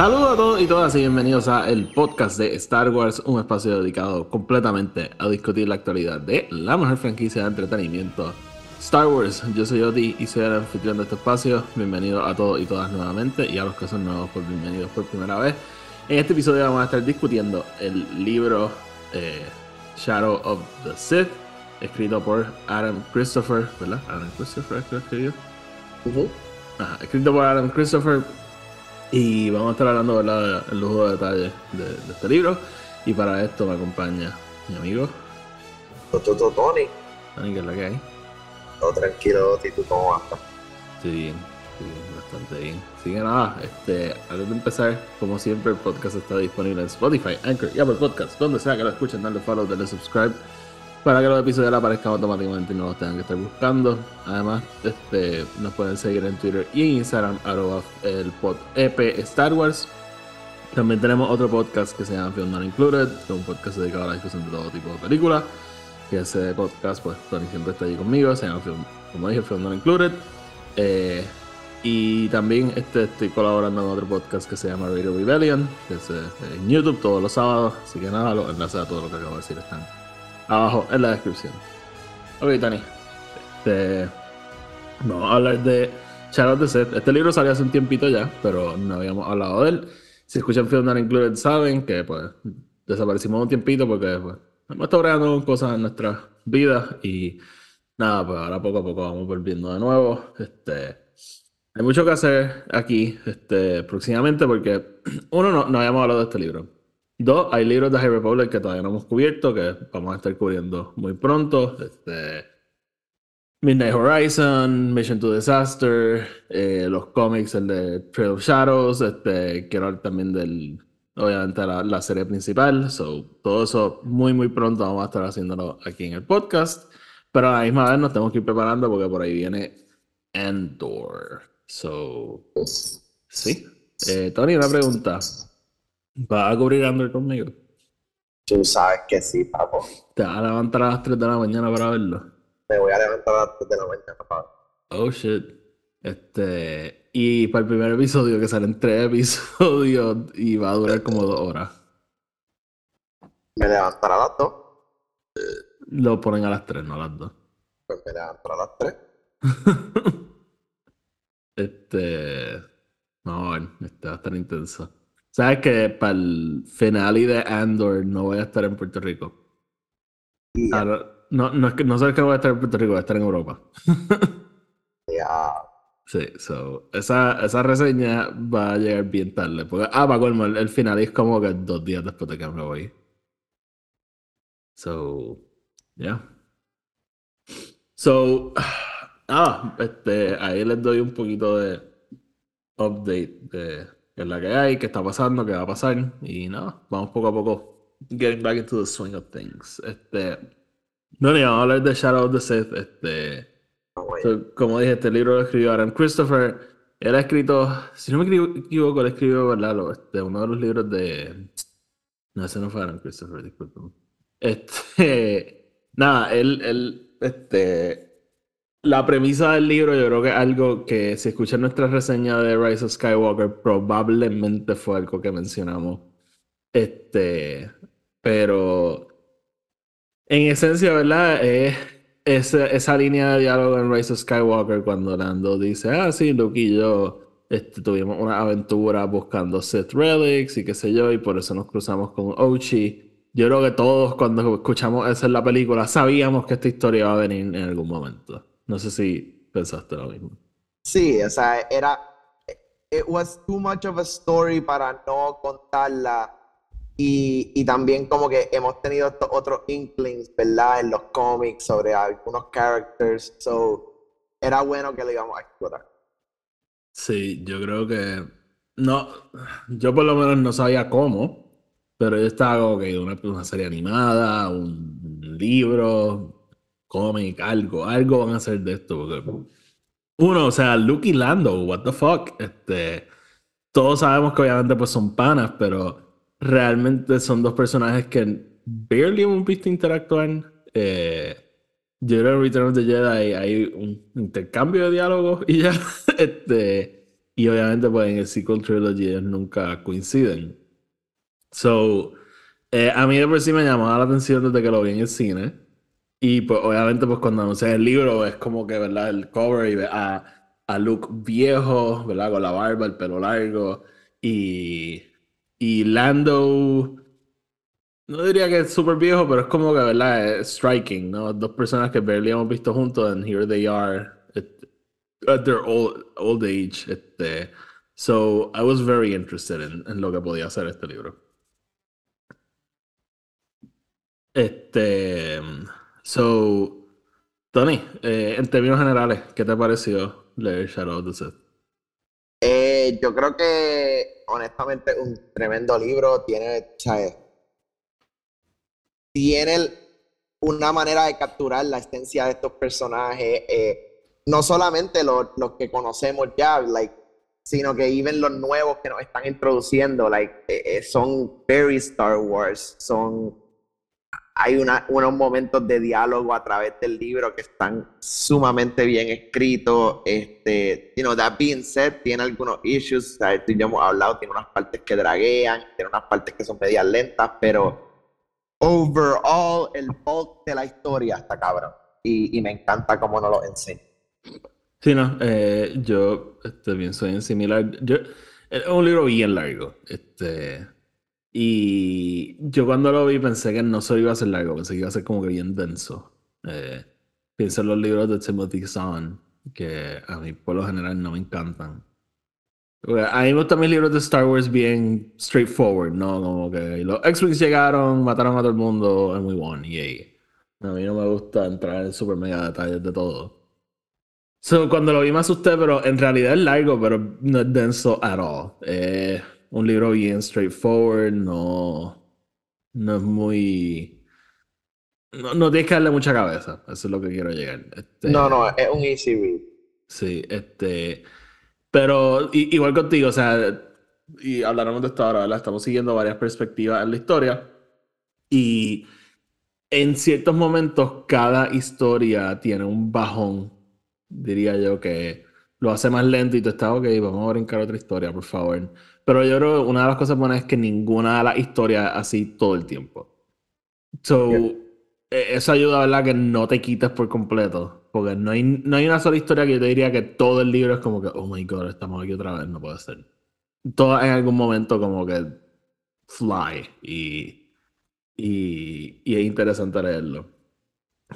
Saludos a todos y todas y bienvenidos a el podcast de Star Wars, un espacio dedicado completamente a discutir la actualidad de la mejor franquicia de entretenimiento, Star Wars. Yo soy Oti y soy el anfitrión de este espacio. Bienvenidos a todos y todas nuevamente y a los que son nuevos, pues bienvenidos por primera vez. En este episodio vamos a estar discutiendo el libro eh, Shadow of the Sith, escrito por Adam Christopher, ¿verdad? Adam Christopher es que lo escribió. Ajá, escrito por Adam Christopher. Y vamos a estar hablando ¿verdad? el lujo de detalles de, de este libro. Y para esto me acompaña mi amigo, tú, Tony, Dani, que es la que hay. todo tranquilo, Tony, tú cómo vas? Sí, bien, bien, bastante bien. Así que nada, este, antes de empezar, como siempre, el podcast está disponible en Spotify, Anchor y Apple Podcasts, donde sea que lo escuchen, darle follow, darle subscribe, para que los episodios aparezcan automáticamente y no los tengan que estar buscando. Además, este, nos pueden seguir en Twitter y en Instagram, arroba el pod EP Star Wars. También tenemos otro podcast que se llama Film Not Included, que es un podcast dedicado a la discusión de todo tipo de películas. Y ese podcast, pues Tony siempre está ahí conmigo, se llama Film, como dije, Film Not Included. Eh, y también este, estoy colaborando en otro podcast que se llama Radio Rebellion, que es eh, en YouTube todos los sábados. Así que nada, los enlaces a todo lo que acabo de decir están abajo en la descripción. Ok, Tony. Este, vamos a hablar de Shadow of Sith. Este libro salió hace un tiempito ya, pero no habíamos hablado de él. Si escuchan Film Not Included saben que pues desaparecimos un tiempito porque pues, hemos estado creando cosas en nuestras vidas y nada, pues ahora poco a poco vamos volviendo de nuevo. Este, hay mucho que hacer aquí este, próximamente porque uno, no, no habíamos hablado de este libro. Dos, hay libros de High Republic que todavía no hemos cubierto, que vamos a estar cubriendo muy pronto. Este, Midnight Horizon, Mission to Disaster, eh, los cómics, el de Trail of Shadows, este, quiero hablar también del, obviamente, la, la serie principal. So, todo eso muy, muy pronto vamos a estar haciéndolo aquí en el podcast. Pero a la misma vez nos tenemos que ir preparando porque por ahí viene Endor. So, sí. Eh, Tony, una pregunta. ¿Vas a cubrir Andor conmigo? Tú sabes que sí, papo. ¿Te vas a levantar a las 3 de la mañana para verlo? Me voy a levantar a las 3 de la mañana, papo. Oh shit. Este. Y para el primer episodio, que salen tres episodios y va a durar como dos horas. Me levantaré a las 2, Lo ponen a las 3, no a las 2. pues me levantaré a las 3. Este. No, bueno, este va a estar intenso. ¿Sabes que para el finale de Andor no voy a estar en Puerto Rico? Y ya, Ahora, no, no es que no sé que voy a estar en Puerto Rico, voy a estar en Europa. ya, Sí, so, esa, esa reseña va a llegar bien tarde. Porque, ah, para colmo, el, el final es como que dos días después de que me voy. So, yeah. So, ah, este, ahí les doy un poquito de update de es la que hay, qué está pasando, qué va a pasar. Y nada, vamos poco a poco getting back into the swing of things. Este, no, ni vamos a hablar de Shadow of the Sith. Este. So, como dije, este libro lo escribió Adam Christopher. Él ha escrito, si no me equivo- equivoco, él escribió, ¿verdad? Lo- este, uno de los libros de. No, ese no fue Adam Christopher, disculpen. Este. Nada, él, él, este. La premisa del libro, yo creo que algo que, si escuchan nuestra reseña de Rise of Skywalker, probablemente fue algo que mencionamos. Este. Pero. En esencia, ¿verdad? Es esa, esa línea de diálogo en Rise of Skywalker cuando Lando dice, ah, sí, Luke y yo este, tuvimos una aventura buscando Sith Relics y qué sé yo, y por eso nos cruzamos con Ochi. Yo creo que todos cuando escuchamos eso en la película sabíamos que esta historia iba a venir en algún momento. No sé si pensaste lo mismo. Sí, o sea, era. It was too much of a story para no contarla. Y, y también, como que hemos tenido estos otros inklings, ¿verdad? En los cómics sobre algunos characters. So, era bueno que lo íbamos a explorar. Sí, yo creo que no, yo por lo menos no sabía cómo, pero yo estaba como que una, una serie animada, un libro, cómic, algo, algo van a hacer de esto, porque uno, o sea, Luke y Lando, what the fuck, este, todos sabemos que obviamente pues son panas, pero realmente son dos personajes que barely hemos visto interactuar. Eh, yo creo en Return of the Jedi hay un intercambio de diálogos y ya. este, y obviamente, pues en el sequel trilogy ellos nunca coinciden. So, eh, a mí de por sí me llamaba la atención desde que lo vi en el cine. Y pues obviamente, pues cuando anuncian el libro, es como que, ¿verdad? El cover y ve a, a Luke viejo, ¿verdad? Con la barba, el pelo largo. Y, y Lando, no diría que es súper viejo, pero es como que, ¿verdad? Es striking, ¿no? Dos personas que barely hemos visto juntos, and here they are at their old, old age. Este, so I was very interested in, en lo que podía hacer este libro. Este, so, Tony, eh, en términos generales, ¿qué te pareció leer Shadow of the Sith? Eh, yo creo que, honestamente, un tremendo libro. Tiene. Tiene una manera de capturar la esencia de estos personajes. Eh, no solamente los, que conocemos ya, like, sino que even los nuevos que nos están introduciendo, like, son very Star Wars, son hay una, unos momentos de diálogo a través del libro que están sumamente bien escritos. Este, you know, that being said, tiene algunos issues, ¿sabes? tú y yo hemos hablado, tiene unas partes que draguean, tiene unas partes que son medias lentas, pero overall, el bulk de la historia está cabrón. Y, y me encanta cómo nos lo enseña. Sí, no, eh, yo este, pienso en similar. Yo, es un libro bien largo. Este, y yo cuando lo vi pensé que no solo iba a ser largo, pensé que iba a ser como que bien denso. Eh, pienso en los libros de Timothy Zahn, que a mí por lo general no me encantan. a mí me gustan mis libros de Star Wars bien straightforward, ¿no? Como que los X-Wings llegaron, mataron a todo el mundo, and we won, yay. A mí no me gusta entrar en super mega detalles de todo. So, cuando lo vi me asusté, pero en realidad es largo, pero no es denso at all. Es un libro bien straightforward, no, no es muy... No, no tienes que darle mucha cabeza, eso es lo que quiero llegar. Este, no, no, es un easy read. Sí, este... Pero igual contigo, o sea, y hablaremos de esto ahora, ¿verdad? Estamos siguiendo varias perspectivas en la historia y en ciertos momentos cada historia tiene un bajón diría yo que lo hace más lento y tú estás, ok, vamos a brincar otra historia, por favor. Pero yo creo que una de las cosas buenas es que ninguna de las historias así todo el tiempo. So, e, eso ayuda, ¿verdad? Que no te quites por completo. Porque no hay, no hay una sola historia que yo te diría que todo el libro es como que, oh my god, estamos aquí otra vez, no puede ser. Todo en algún momento como que fly y, y, y es interesante leerlo.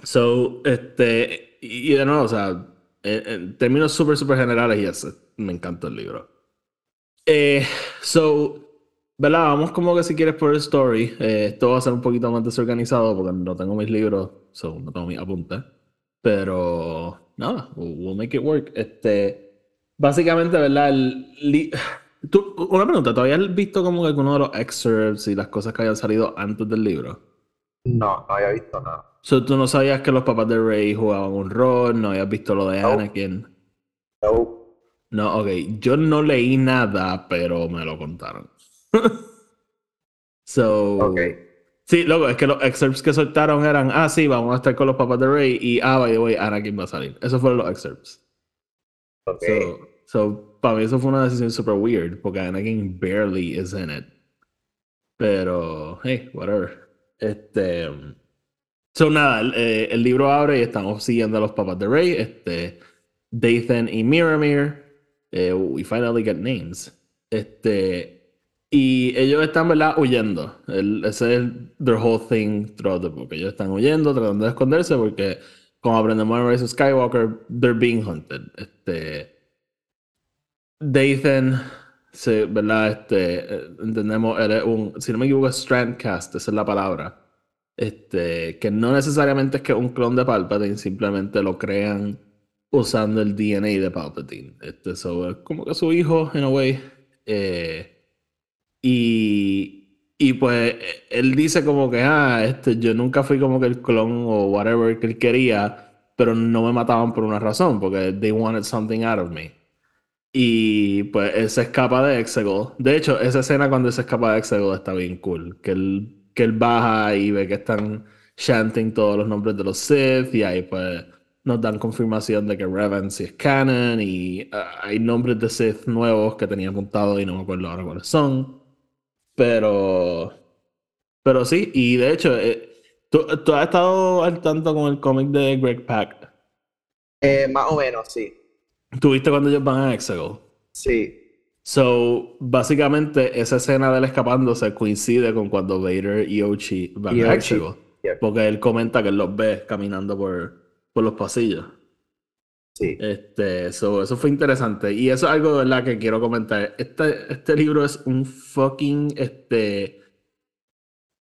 So, este, y de nuevo, o sea, en, términos súper, súper generales, yes, me encanta el libro. Eh, so, ¿verdad? Vamos como que si quieres por el story. Eh, esto va a ser un poquito más desorganizado porque no tengo mis libros, so no tengo mis apuntes. Pero, nada, we'll make it work. Este, básicamente, ¿verdad? El Tú, una pregunta, ¿tú habías visto como que alguno de los excerpts y las cosas que habían salido antes del libro? No, no había visto nada. So, ¿Tú no sabías que los papás de Rey jugaban un rol? ¿No habías visto lo de Anakin? No. No, ok. Yo no leí nada, pero me lo contaron. so. Ok. Sí, luego es que los excerpts que soltaron eran, ah, sí, vamos a estar con los papás de Rey y, ah, by the way, Anakin va a salir. Esos fueron los excerpts. Ok. So, so, para mí eso fue una decisión super weird, porque Anakin barely is in it. Pero, hey, whatever. Este. So, nada, el, eh, el, libro abre y estamos siguiendo a los papás de Rey, este, Dathan y Miramir. Eh, we finally get names. Este, y ellos están, ¿verdad? Huyendo. El, ese es their whole thing throughout the book. Ellos están huyendo, tratando de esconderse porque, como aprendemos en Rise of Skywalker, they're being hunted. Este, Dathan, sí, ¿verdad? Este, entendemos, él es un, si no me equivoco, Strandcast, esa es la palabra este, que no necesariamente es que un clon de Palpatine, simplemente lo crean usando el DNA de Palpatine. Este, so, como que su hijo, en a way. eh, y, y pues él dice como que, ah, este, yo nunca fui como que el clon o whatever que él quería, pero no me mataban por una razón, porque they wanted something out of me. Y pues él se escapa de Exegol. De hecho, esa escena cuando él se escapa de Exegol está bien cool. Que él, que él baja y ve que están chanting todos los nombres de los Sith y ahí pues nos dan confirmación de que Revan sí es canon y ah, hay nombres de Sith nuevos que tenía apuntado y no me acuerdo ahora cuáles son. Pero... Pero sí, y de hecho, eh, ¿tú, ¿tú, has estado al tanto con el cómic de Greg Pak? Eh, más o menos, sí. ¿Tuviste cuando ellos van a Exegol? Sí. So, básicamente, esa escena de él escapándose coincide con cuando Vader y Ochi van Y a Ochi, Exegol. yeah. Porque él comenta que él los ve caminando por, por los pasillos. Sí. Este, so, eso fue interesante. Y eso es algo de verdad que quiero comentar. Este, este libro es un fucking, este,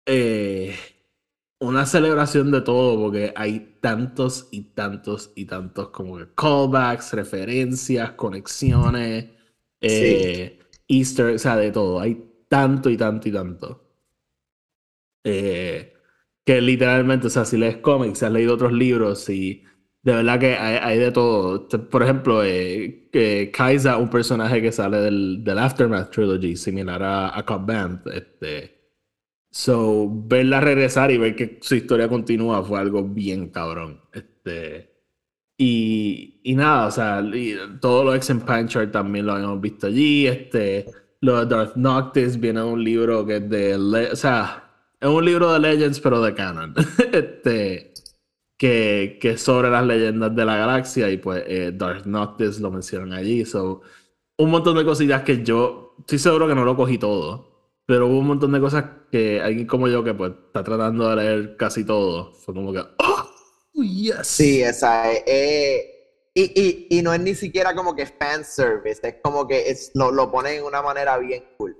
eh, una celebración de todo, porque hay tantos y tantos y tantos como que callbacks, referencias, conexiones, eh, Easter, o sea, de todo. Hay tanto y tanto y tanto. Eh, que literalmente, o sea, si lees cómics, has leído otros libros y de verdad que hay, hay de todo. Por ejemplo, eh, que Kaisa, un personaje que sale del, del Aftermath Trilogy, similar a, a Cobb Band. Este, so, verla regresar y ver que su historia continúa fue algo bien cabrón. Este, y, y nada, o sea, y todo lo ex en Panchard también lo habíamos visto allí. Este, lo de Darth Noctis viene de un libro que es de. O sea, es un libro de Legends, pero de canon. este, que, que sobre las leyendas de la galaxia. Y pues eh, Darth Noctis lo mencionan allí. So, un montón de cosillas que yo estoy seguro que no lo cogí todo. Pero hubo un montón de cosas que alguien como yo, que pues está tratando de leer casi todo, fue como que. ¡Oh! ¡Yes! Sí, esa es. eh, y, y, y no es ni siquiera como que fanservice, es como que es, lo, lo ponen en una manera bien cool.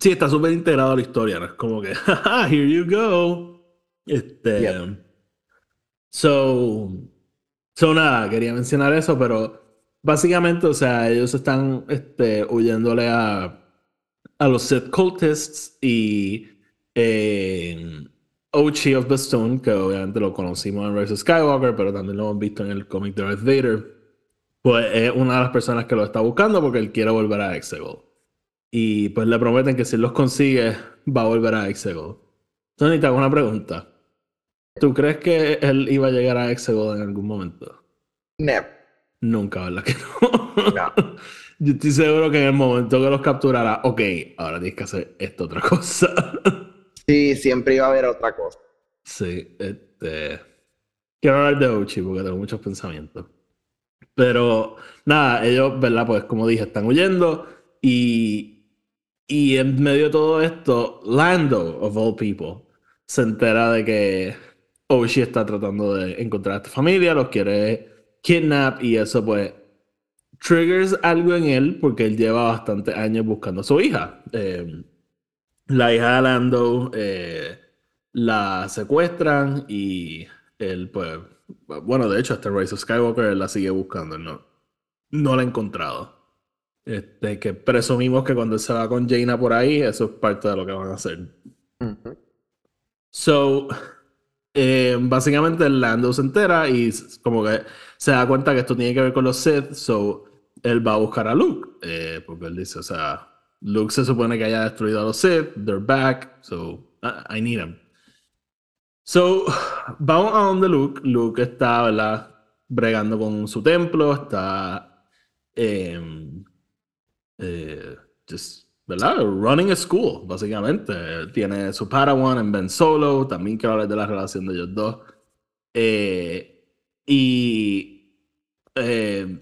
Sí, está súper integrado a la historia, ¿no? Es como que, "Jaja, here you go. Este. So. So, nada, quería mencionar eso, pero básicamente, o sea, ellos están este, huyéndole a, a los Sith cultists y. Eh, Ochi of Bastoon, que obviamente lo conocimos en Rise of Skywalker, pero también lo hemos visto en el cómic de Darth Vader, pues es una de las personas que lo está buscando porque él quiere volver a Exegol. Y pues le prometen que si los consigue, va a volver a Exegol. Tony, te hago una pregunta. ¿Tú crees que él iba a llegar a Exegol en algún momento? Never. Nunca, ¿verdad que no? No. Yo estoy seguro que en el momento que los capturara, ok, ahora tienes que hacer esta otra cosa. Sí, siempre iba a haber otra cosa. Sí, este. Quiero hablar de Ochi porque tengo muchos pensamientos. Pero nada, ellos, ¿verdad? Pues como dije, están huyendo y. Y en medio de todo esto, Lando, of all people, se entera de que Ochi está tratando de encontrar a esta familia, los quiere kidnap y eso, pues, triggers algo en él porque él lleva bastantes años buscando a su hija. Eh, la hija de Lando eh, la secuestran y él, pues, bueno, de hecho, hasta Rise of Skywalker la sigue buscando, no, no la ha encontrado. Este, que presumimos que cuando él se va con Jaina por ahí, eso es parte de lo que van a hacer. So, eh, básicamente Lando se entera y como que se da cuenta que esto tiene que ver con los Sith, so él va a buscar a Luke, eh, porque él dice, o sea, Luke se supone que haya destruido a los Sith, they're back, so I, I need him. So, vamos a donde Luke, Luke está, ¿verdad? Bregando con su templo, está, em, eh, just, ¿verdad? Running a school, básicamente. Tiene su Padawan en Ben Solo, también quiero hablar de la relación de ellos dos. Eh, y eh,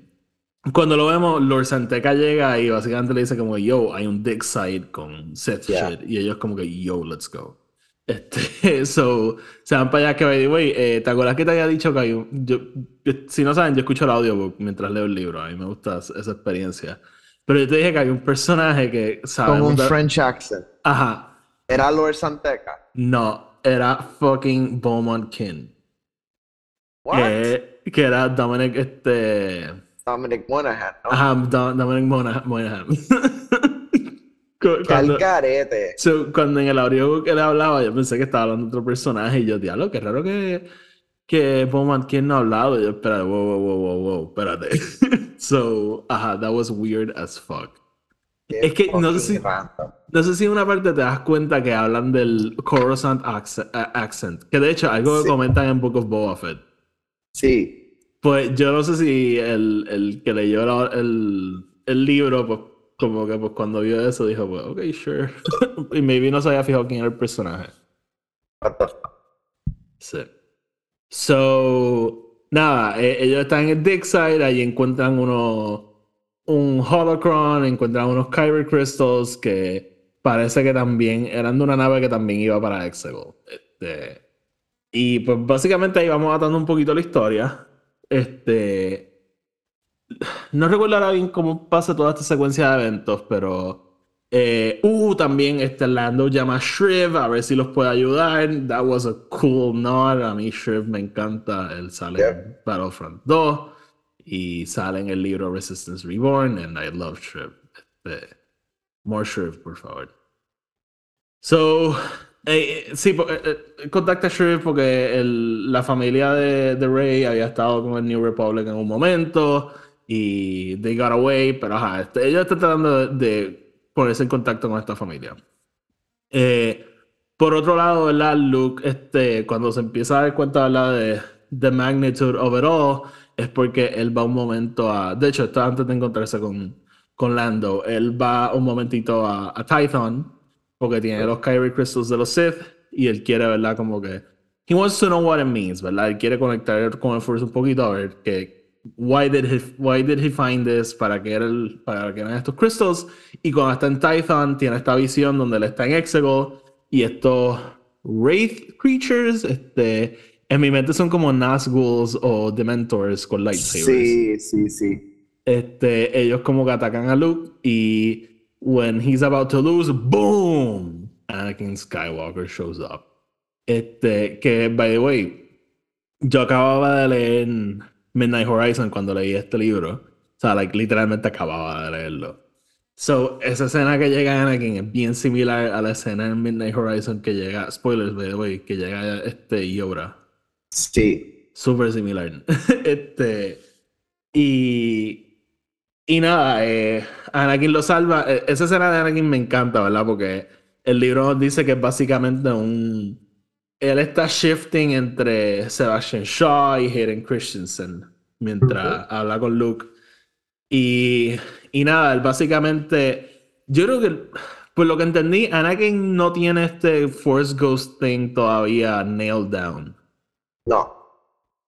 cuando lo vemos, Lord Santeca llega y básicamente le dice como, yo, hay un dick side con Seth Yeah. shit. Y ellos como que, yo, let's go. Este, so, se van para allá que, by the way, eh, ¿te acuerdas que te había dicho que hay un... yo- yo- si no saben, yo escucho el audiobook mientras leo el libro. A mí me gusta esa experiencia. Pero yo te dije que hay un personaje que Con sabemos un de- French accent. Ajá. Era Lord Santeca. No, era fucking Beaumont King. What? Que, que era Dominic, este... Dominic Monaghan, ¿no? Ajá, Do- Dominic Mona- Monaghan. Qué Cuando, so, cuando en el audio que él hablaba, yo pensé que estaba hablando de otro personaje y yo, diablo, qué raro que, que Bowman quien no ha hablado. Y yo, espérate, wow, wow, wow, wow, wow, espérate. so, ajá, that was weird as fuck. Qué Es que no sé si- random. No sé si en una parte te das cuenta que hablan del Coruscant accent, accent, que de hecho algo que Sí. comentan en Book of Boba Fett. Sí. Pues yo no sé si el, el que leyó la- el, el libro, pues como que pues cuando vio eso dijo, pues ok, sure. y maybe no se había fijado quién era el personaje. Sí. So, nada, eh, ellos están en el Dick Side, ahí encuentran uno, un holocron, encuentran unos Kyber Crystals que parece que también eran de una nave que también iba para Exegol. Este, y pues básicamente ahí vamos atando un poquito la historia. Este, no recuerdo ahora bien cómo pasa toda esta secuencia de eventos, pero eh, uh, también este Lando llama a Shriv a ver si los puede ayudar. That was a cool nod. A mí Shriv me encanta. Él sale en. Battlefront 2 y sale en el libro Resistance Reborn and I love Shriv. Este, more Shriv, por favor. So, eh, eh, sí, eh, eh, contacta a Shriv porque el- la familia de, de Rey había estado con el New Republic en un momento y they got away, pero ajá, este, ellos están tratando de, de ponerse en contacto con esta familia. Eh, por otro lado, ¿verdad? Luke, este, cuando se empieza a dar cuenta ¿verdad? de the magnitude of it all, es porque él va un momento a. De hecho, esto antes de encontrarse con, con Lando, él va un momentito a, a Tython, porque tiene los Kyrie Crystals de los Sith, y él quiere, ¿verdad? Como que. He wants to know what it means, ¿verdad? Él quiere conectar con el Force un poquito a ver que. Why did he, why did he find this? ¿Para qué, era el- para qué eran estos crystals? Y cuando está en Tython, tiene esta visión donde él está en Exegol y estos Wraith creatures, este, en mi mente son como Nazguls o Dementors con lightsabers. Sí, sí, sí. Este, ellos como que atacan a Luke y when he's about to lose, boom, Anakin Skywalker shows up. Este, que by the way, yo acababa de leer Midnight Horizon cuando leí este libro. O sea, like, literalmente acababa de leerlo. So, esa escena que llega Anakin es bien similar a la escena en Midnight Horizon que llega, spoilers, by the way, que llega este Yoda. Sí. Súper similar. este. Y. Y nada, eh, Anakin lo salva. Eh, Esa escena de Anakin me encanta, ¿verdad? Porque el libro nos dice que es básicamente un. Él está shifting entre Sebastian Shaw y Hayden Christensen mientras habla con Luke. Y, y nada, él básicamente. Yo creo que, por lo que entendí, Anakin no tiene este Force Ghost thing todavía nailed down No.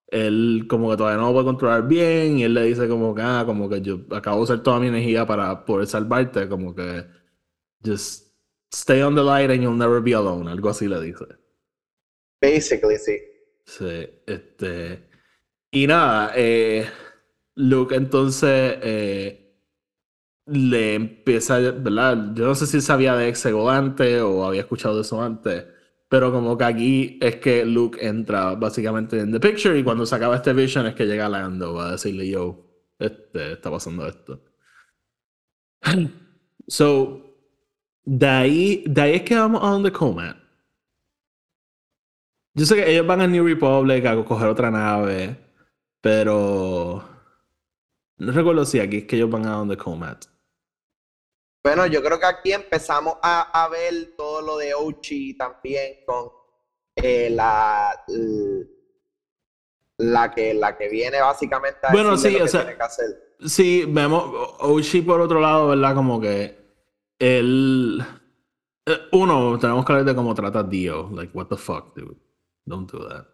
él como que todavía no lo puede controlar bien y él le dice como que, ah, como que yo acabo de usar toda mi energía para poder salvarte, como que just stay on the light and you'll never be alone, algo así le dice. Basically, sí. Sí, este... Y nada, eh, Luke entonces eh, le empieza, ¿verdad? Yo no sé si sabía de Exegol antes o había escuchado de eso antes, pero como que aquí es que Luke entra básicamente en the picture y cuando se acaba este vision es que llega Lando a decirle, yo, este, está pasando esto. So, de ahí, de ahí es que vamos a donde Comat. Yo sé que ellos van a New Republic a coger otra nave, pero no recuerdo si aquí es que ellos van a donde Comat. Bueno, yo creo que aquí empezamos a, a ver todo lo de Ochi también con eh, la, la que la que viene básicamente a Bueno, sí, lo o que sea- tiene que hacer. Sí, vemos Oshi por otro lado, ¿verdad? Como que él... eh, Uno, tenemos que hablar de cómo trata a Dio. Like, what the fuck, dude. Don't do that.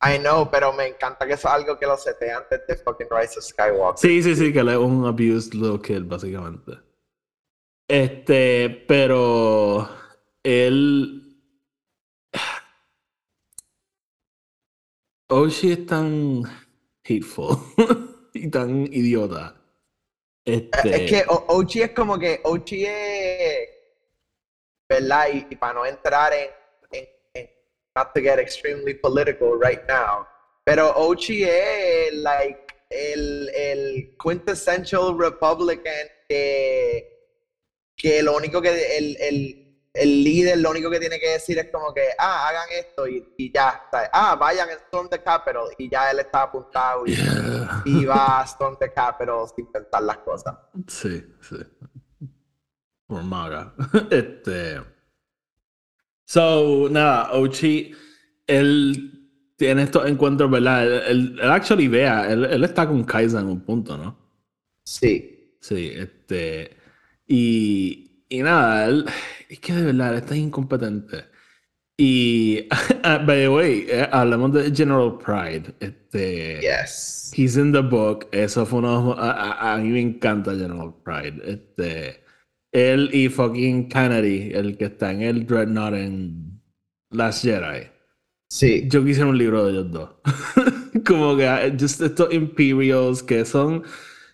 I know, pero me encanta que eso es algo que lo seté antes de fucking Rise of Skywalker. Sí, sí, sí, que él es un abused little kid, básicamente. Este, pero él. Oshi es tan hateful y tan idiota. Este, Es que Ochi es como que Ochi es, ¿verdad? Y, y para no entrar en, en, en- not to get extremely political right now, pero Ochi es like el, el quintessential Republican que que lo único que el, el, el líder lo único que tiene que decir es como que, ah, hagan esto y, y ya, ¿sabes? ah, vayan a Storm the Capital y ya él está apuntado y, Yeah. y va a Storm the Capital sin pensar las cosas. Sí, sí. Por maga. Este. So, nada, Ochi, él tiene estos encuentros, ¿verdad? Él, él, él actually vea, él, él está con Kaiza en un punto, ¿no? Sí. Sí, este. Y, y nada, él. Es que de verdad, él está incompetente. Y, by the way, eh, hablamos de General Pride. Este. Yes. He's in the book. Eso fue uno. A, a- a mí me encanta General Pride. Este. Él y fucking Kennedy, el que está en el Dreadnought en Last Jedi. Sí. Yo quisiera un libro de ellos dos. Como que eh, just estos Imperials que son.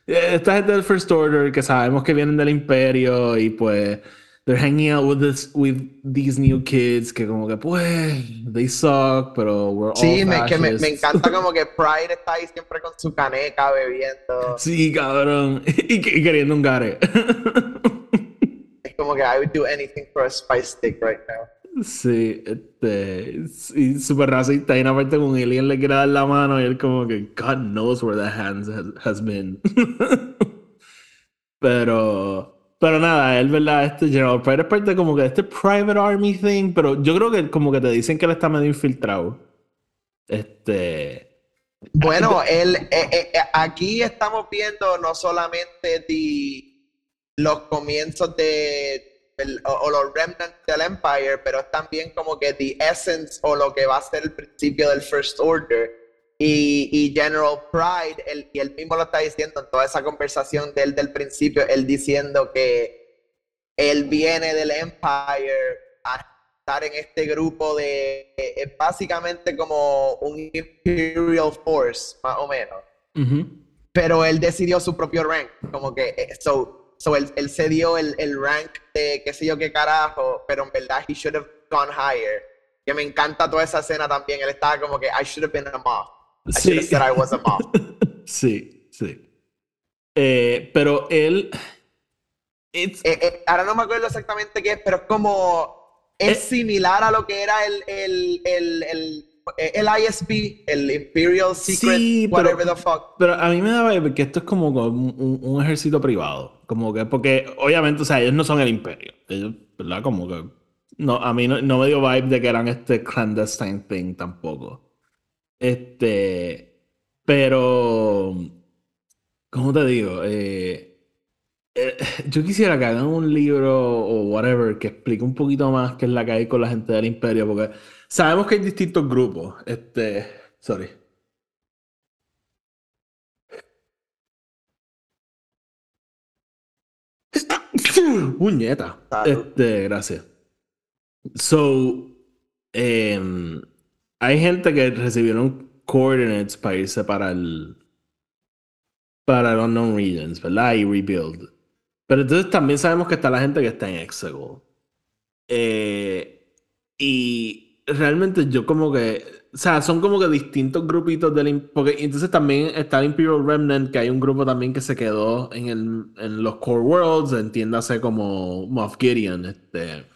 eh, Esta gente del First Order que sabemos que vienen del Imperio y pues. They're hanging out with this with these new kids que como que pues they suck pero we're all Sí, me, que me, me encanta como que Pride está ahí siempre con su caneca bebiendo. Sí, cabrón. Y, y queriendo un gare. Como que I would do anything for a spice stick right now. Sí, este. Y súper racista. Y una parte con Alien le quiere dar la mano y él, como que God knows where that hand has, has been. pero. Pero nada, él, ¿verdad? Este General Pride es parte como que de este Private Army thing. Pero yo creo que como que te dicen que él está medio infiltrado. Este. Bueno, él, eh, eh, eh, aquí estamos viendo no solamente the- los comienzos de el- o, o los remnants del Empire, pero es también como que the essence o lo que va a ser el principio del First Order. Y, y General Pride, él, y él mismo lo está diciendo en toda esa conversación de él del principio, él diciendo que él viene del Empire a estar en este grupo de eh, es básicamente como un Imperial Force, más o menos. Pero él decidió su propio rank, como que eh, so, so él, él se dio el, el rank de qué sé yo qué carajo, pero en verdad he should have gone higher. Que me encanta toda esa escena también. Él estaba como que I should have been a moth. I should Sí. have said I was a moth. sí, sí. Eh, pero él. It's, Eh, eh, ahora no me acuerdo exactamente qué es, pero es como. Es Eh. similar a lo que era el, el, el, el, el ISB, el Imperial Secret, Sí, pero- whatever the fuck. Pero a mí me da vibe que esto es como un, un- un ejército privado. Como que, porque obviamente, o sea, ellos no son el imperio. Ellos, ¿verdad? Como que. No, a mí no, no me dio vibe de que eran este clandestine thing tampoco. Este. Pero. ¿Cómo te digo? Eh, eh, yo quisiera que hagan un libro o whatever que explique un poquito más qué es la que hay con la gente del imperio. Porque sabemos que hay distintos grupos. Este. Sorry. Puñeta. Salud. Este, gracias. So, em, hay gente que recibieron coordinates para irse para el para el Unknown Regions, ¿verdad? Y rebuild. Pero entonces también sabemos que está la gente que está en Exegol. Eh, y realmente yo como que, o sea, son como que distintos grupitos del... Porque entonces también está el Imperial Remnant, que hay un grupo también que se quedó en, el, en los Core Worlds, entiéndase como Moff Gideon. Este.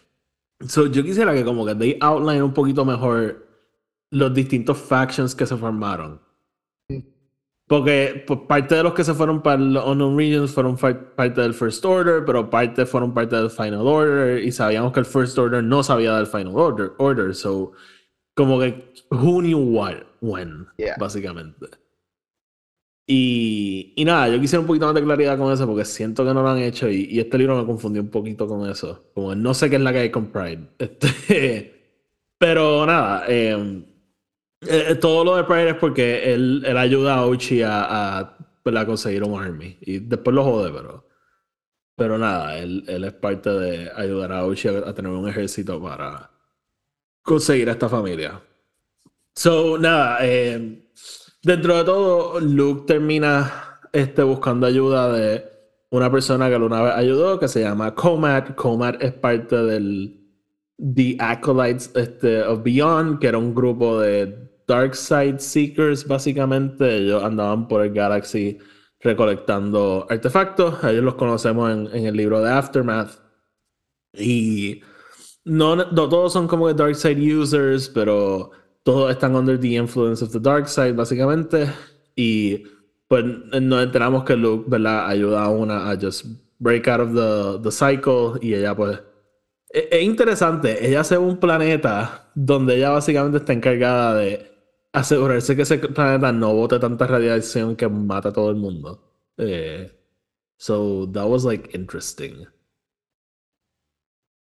So, yo quisiera que como que they outline un poquito mejor los distintos factions que se formaron. Porque pues, parte de los que se fueron para los Unknown Regions fueron parte del First Order, pero parte fueron parte del Final Order, y sabíamos que el First Order no sabía del Final Order, order so como que who knew what, when, Yeah. básicamente. Y, y nada, yo quisiera un poquito más de claridad con eso porque siento que no lo han hecho y, y este libro me confundió un poquito con eso. Como no sé qué es la que hay con Pride. Este, pero nada, eh, eh, todo lo de Pride es porque él, él ayuda a Ochi a, a, ¿verdad? conseguir un army. Y después lo jode, pero. Pero nada, él, él es parte de ayudar a Ochi a, a tener un ejército para conseguir a esta familia. So, nada, eh, dentro de todo, Luke termina este, buscando ayuda de una persona que una vez ayudó, que se llama Comat. Comat es parte del The Acolytes este, of Beyond, que era un grupo de Dark Side Seekers, básicamente. Ellos andaban por el Galaxy recolectando artefactos. Ellos los conocemos en, en el libro de Aftermath. Y no, no todos son como que dark side users, pero todos están under the influence of the dark side, básicamente. Y pues nos enteramos que Luke, ¿verdad? Ayuda a una a just break out of the, the cycle y ella pues... Es, es interesante, ella hace un planeta donde ella básicamente está encargada de asegurarse que ese planeta no bote tanta radiación que mata a todo el mundo. Eh, so that was like interesting.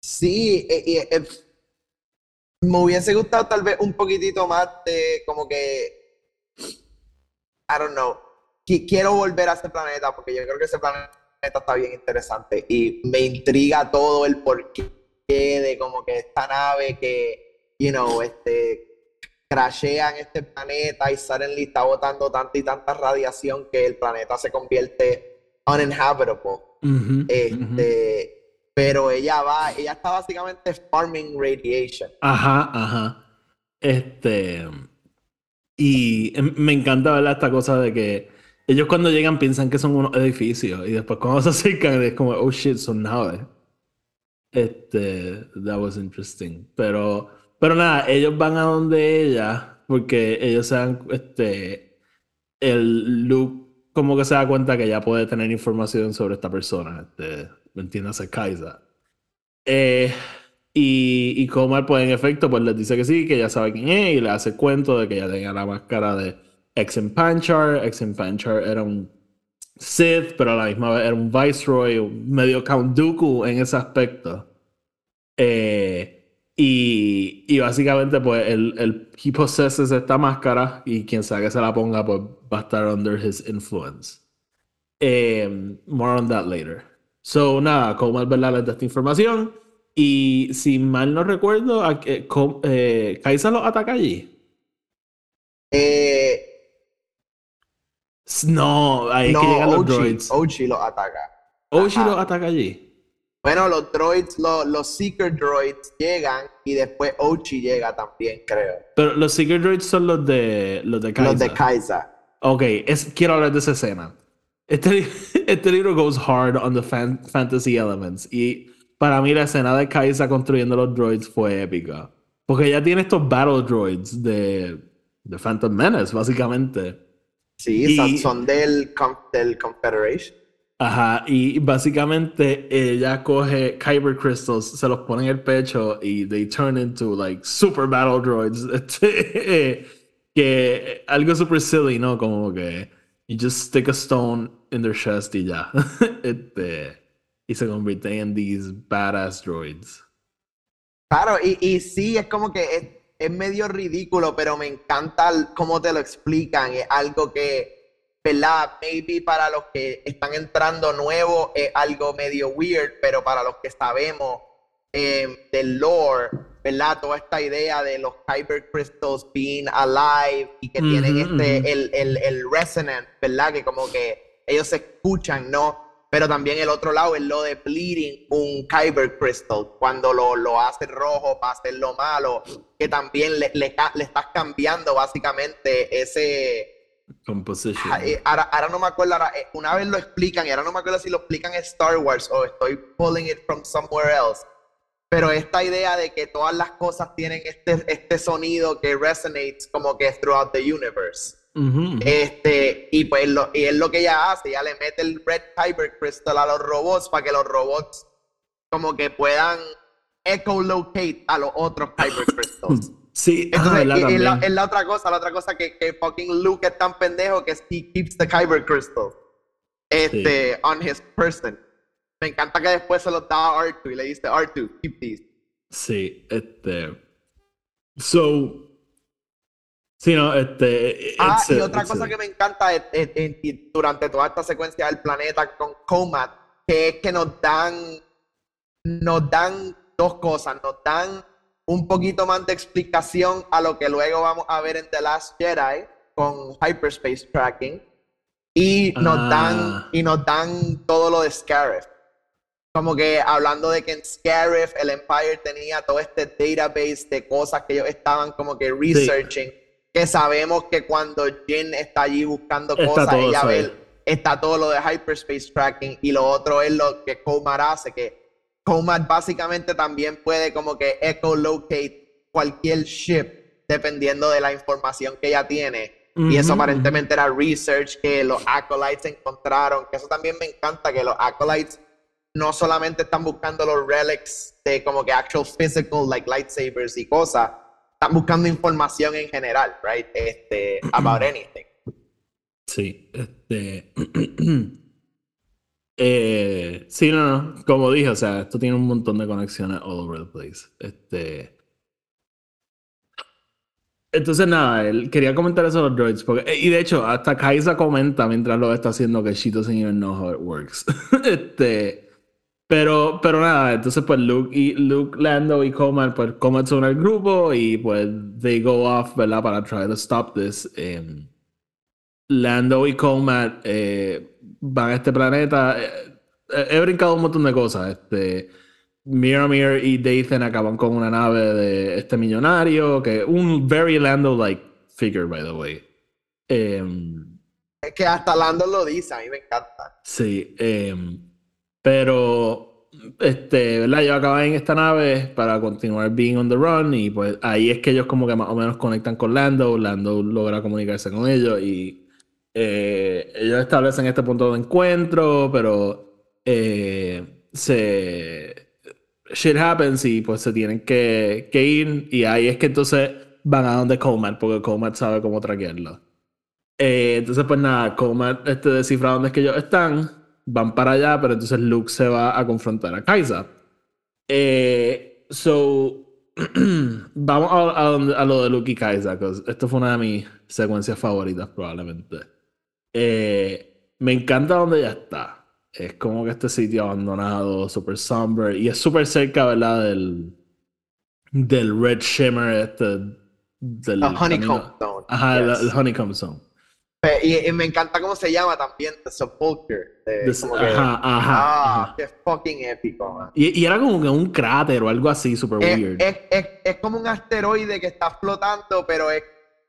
Sí, eh, y, eh, me hubiese gustado tal vez un poquitito más de como que, I don't know, Qui- quiero volver a ese planeta porque yo creo que ese planeta está bien interesante y me intriga todo el porqué de como que esta nave que, you know, este, crashea en este planeta y suddenly está botando tanta y tanta radiación que el planeta se convierte uninhabitable. Ujú, Este, ujú. Pero ella va, ella está básicamente farming radiation. Ajá, ajá. Este. Y em- me encanta ver esta cosa de que ellos cuando llegan piensan que son unos edificios y después cuando se acercan es como, oh shit, son naves. Este, that was interesting. Pero, pero nada, ellos van a donde ella porque ellos se dan, este, el Luke como que se da cuenta que ya puede tener información sobre esta persona, este, ¿me entiendes? Kaisa. Eh, y, y Comar, pues en efecto, pues les dice que sí, que ya sabe quién es, y le hace cuento de que ya tenga la máscara de Exen Panchar. Exen Panchar era un Sith, pero a la misma vez era un Viceroy, medio Count Dooku en ese aspecto. Eh, y, y básicamente, pues, el, el, he possesses esta máscara, y quien sea que se la ponga, pues va a estar under his influence. Eh, more on that later. So, nada, Comar, ¿verdad? Les da esta información. Y si mal no recuerdo, eh, Kaisa los ataca allí. Eh, No, ahí es que llegan los Ochi, droids. Ochi los ataca. Oshi ajá. los ataca allí. Bueno, los droids, los, los Seeker droids llegan y después Ochi llega también, creo. Pero los Secret Droids son los de los de Kaisa. Los de Kaisa. Ok, es, quiero hablar de esa escena. Este, este libro goes hard on the fan- fantasy elements. Y para mí la escena de Kaisa construyendo los droids fue épica. Porque ya tiene estos battle droids de, de Phantom Menace, básicamente. Sí, Y- son- del, del Confederation. Ajá, y básicamente ella coge Kyber Crystals, se los pone en el pecho y they turn into like super battle droids. Este, que algo super silly, ¿no? Como que you just stick a stone in their chest y ya. Este, y se convierten en these badass droids. Claro, y, y sí, es como que es, es medio ridículo, pero me encanta cómo te lo explican. Es algo que, ¿verdad? Maybe para los que están entrando nuevos es algo medio weird, pero para los que sabemos eh, del lore, ¿verdad? Toda esta idea de los Kyber Crystals being alive y que tienen Ujú, este, ujú. el, el, el resonance, ¿verdad? Que como que ellos se escuchan, ¿no? Pero también el otro lado es lo de bleeding un Kyber Crystal, cuando lo, lo hace rojo para hacerlo malo, que también le, le, le estás cambiando básicamente ese... Composition. Ah, eh, Ahora, ahora no me acuerdo, ahora, eh, una vez lo explican y ahora no me acuerdo si lo explican en Star Wars o estoy pulling it from somewhere else. Pero esta idea de que todas las cosas tienen este, este sonido que resonates como que throughout the universe. Este, y pues lo, y es lo que ella hace, ella le mete el Red Kyber Crystal a los robots para que los robots como que puedan echolocate a los otros Kyber Crystals. Sí, ah, Entonces, ¿verdad? y- y la, es la otra cosa, la otra cosa que, que fucking Luke es tan pendejo que he keeps the Kyber Crystal este, on his person. Me encanta que después se los da a R2 y le dice, R2, keep these. Sí, este. So. Sí, no, este. Ah, it's y a- otra it's cosa que me encanta es- es- es- y durante toda esta secuencia del planeta con Comat, que es que nos dan, nos dan dos cosas, nos dan un poquito más de explicación a lo que luego vamos a ver en The Last Jedi con hyperspace tracking y nos Ah. dan y nos dan todo lo de Scarif. Como que hablando de que en Scarif el Empire tenía todo este database de cosas que ellos estaban como que researching, que sabemos que cuando Jin está allí buscando Está cosas, ella ve, está todo lo de hyperspace tracking y lo otro es lo que Komar hace, que Comad básicamente también puede como que echolocate cualquier ship dependiendo de la información que ella tiene. Y eso aparentemente era research que los acolytes encontraron, que eso también me encanta, que los acolytes no solamente están buscando los relics de como que actual physical, like lightsabers y cosas, están buscando información en general, right? Este, about anything. Sí, este. eh, sí, no, no. Como dije, o sea, esto tiene un montón de conexiones all over the place. Este. Entonces, nada, él quería comentar eso de los droids. Porque, eh, y de hecho, hasta Kaisa comenta mientras lo está haciendo que she doesn't even know how it works. este. Pero, pero nada, entonces pues Luke y Luke, Lando y Coman, pues Coman son el grupo y pues they go off, ¿verdad? Para try to stop this. Em, Lando y Comat eh, van a este planeta. eh, eh, he brincado un montón de cosas. Este, Miramir y Dathan acaban con una nave de este millonario, que un very Lando-like figure, by the way. Em, Es que hasta Lando lo dice, a mí me encanta. sí, em, pero este, ¿verdad? Ellos acaban en esta nave para continuar being on the run y pues ahí es que ellos como que más o menos conectan con Lando, Lando logra comunicarse con ellos y eh, ellos establecen este punto de encuentro, pero eh, se shit happens y pues se tienen que, que ir y ahí es que entonces van a donde Comat porque Comat sabe cómo traquearlo. Eh, entonces pues nada, Comat este, descifra dónde es que ellos están, van para allá, pero entonces Luke se va a confrontar a Kaisa. Eh, so, vamos a, a a lo de Luke y Kaisa, esto fue una de mis secuencias favoritas probablemente. Eh, me encanta donde ella está. Es como que este sitio abandonado, super somber, y es súper cerca, ¿verdad? Del, del Red Shimmer, este, del The Honeycomb Zone. Ajá, el, Yes. el Honeycomb Zone. Y, y me encanta cómo se llama también, The que- ajá, ajá, ah, ajá. qué fucking épico, man. Y, y era como que un cráter o algo así, super Es, weird. es- es- es como un asteroide que está flotando, pero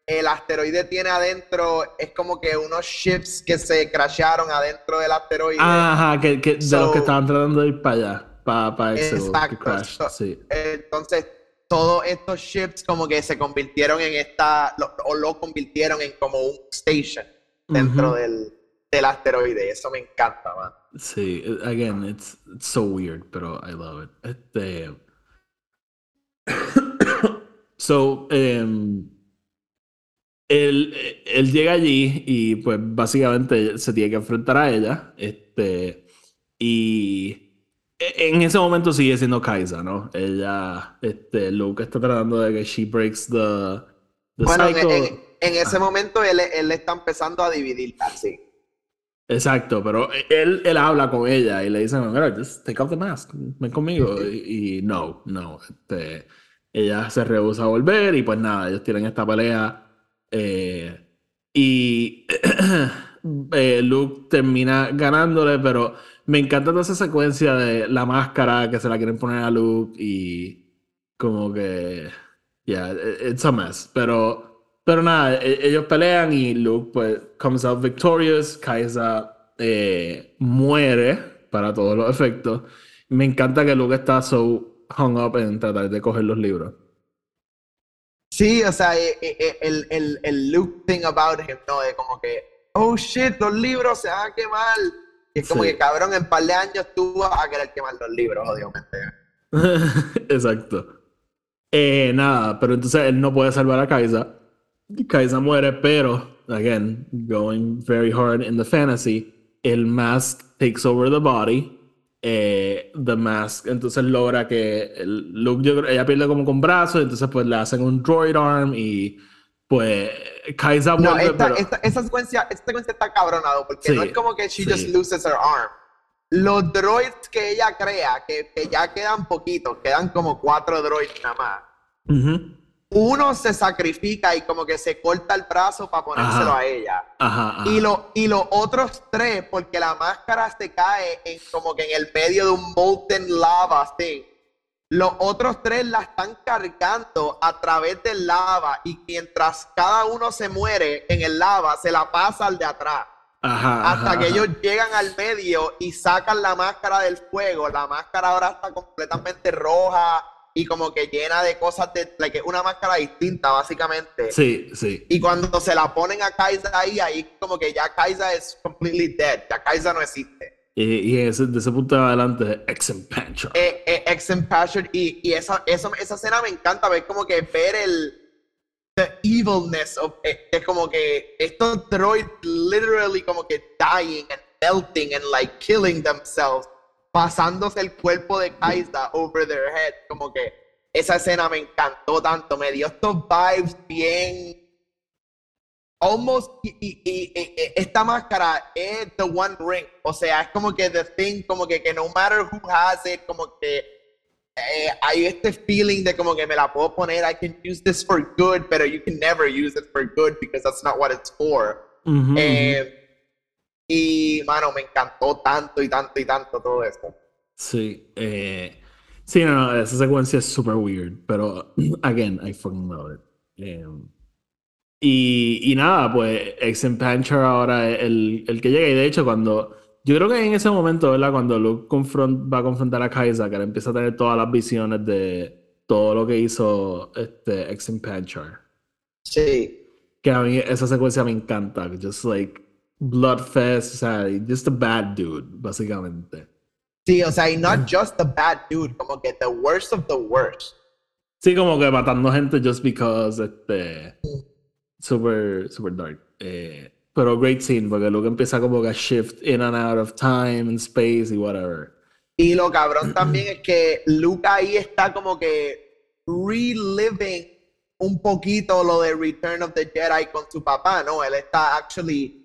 el asteroide tiene adentro, es como que unos ships que se crasharon adentro del asteroide. Ajá, que, que de los So- que estaban tratando de ir para allá, para, para que Exacto. crash, So- sí. Entonces, todos estos ships como que se convirtieron en esta, lo- o lo convirtieron en como un station dentro del, del asteroide. Eso me encanta, man. Sí, again, it's, it's so weird, pero I love it. Este. so, em, él, él llega allí y, pues, básicamente se tiene que enfrentar a ella. Este. Y. En ese momento sigue siendo Kaisa, ¿no? Ella. Este. Luke está tratando de que she breaks the. the Bueno, en, cycle. en- en ese momento él, él está empezando a dividirla, sí. Exacto, pero él, él habla con ella y le dice, mira, just take off the mask, ven conmigo. Y, y no, no, este, ella se rehúsa a volver y pues nada, ellos tienen esta pelea eh, y eh, Luke termina ganándole, pero me encanta toda esa secuencia de la máscara que se la quieren poner a Luke y como que, yeah, it- it's a mess, pero... Pero nada, e- ellos pelean y Luke pues comes out victorious. Kaisa eh, muere para todos los efectos. Me encanta que Luke está so hung up en tratar de coger los libros. Sí, o sea, e- e- el, el, el look thing about him, ¿no? De como que, oh shit, los libros se van a quemar. Y es como Sí. que, cabrón, en par de años tú vas a querer quemar los libros, obviamente. Exacto. Eh, nada, pero entonces él no puede salvar a Kaisa. Kaisa muere, pero, again, going very hard in the fantasy, el mask takes over the body. Eh, the mask entonces logra que Luke, yo ella pierde como con brazos, entonces pues le hacen un droid arm y pues Kaisa No, vuelve, esta, pero... esta, esa, secuencia, esta secuencia está cabronado porque no Sí, es como que she sí. just loses her arm. Los droids que ella crea, que, que ya quedan poquitos, quedan como cuatro droids nada más. Ujú. Uno se sacrifica y como que se corta el brazo para ponérselo Ajá. a ella. Ajá, ajá. Y, lo, y los otros tres, porque la máscara se cae en, como que en el medio de un molten lava thing. Los otros tres la están cargando a través del lava y mientras cada uno se muere en el lava, se la pasa al de atrás. Ajá, hasta ajá, que ajá. ellos llegan al medio y sacan la máscara del fuego. La máscara ahora está completamente roja y como que llena de cosas de una máscara distinta básicamente. Sí, sí. Y cuando se la ponen a Kaisa ahí, ahí como que ya Kaisa es completely dead, ya Kaisa no existe. Y, y ese, de ese punto en adelante, Ex-Impancher. Eh, eh, ex Impassioned y, y esa, eso, esa escena me encanta, ver como que ver el the evilness of eh, es como que estos droids literally como que dying and melting and like killing themselves, pasándose el cuerpo de Kaisa over their head, como que esa escena me encantó tanto, me dio estos vibes bien almost y, esta máscara es the one ring o sea es como que the thing como que, que no matter who has it como que eh, hay este feeling de como que me la puedo poner I can use this for good pero you can never use it for good because that's not what it's for. Eh, y mano me encantó tanto y tanto y tanto todo esto Sí, eh, sí, no, no, esa secuencia es super weird, pero again, I fucking love it. Eh, y, y nada, pues Ex-Impancher ahora es el, el que llega, y de hecho, cuando yo creo que en ese momento, ¿verdad? Cuando Luke confront- va a confrontar a Kaisa, que empieza a tener todas las visiones de todo lo que hizo este Ex-Impancher. sí Que a mí esa secuencia me encanta, just like Bloodfest, o sea, just a bad dude, básicamente. sí o sea y not just the bad dude como que the worst of the worst Sí, como que matando gente just because, este, super, super dark. Eh, pero great scene, porque luego empieza como que a shift in and out of time and space y whatever. Y lo cabrón también es que Luke ahí está como que reliving un poquito lo de Return of the Jedi con su papá, ¿no? Él está actually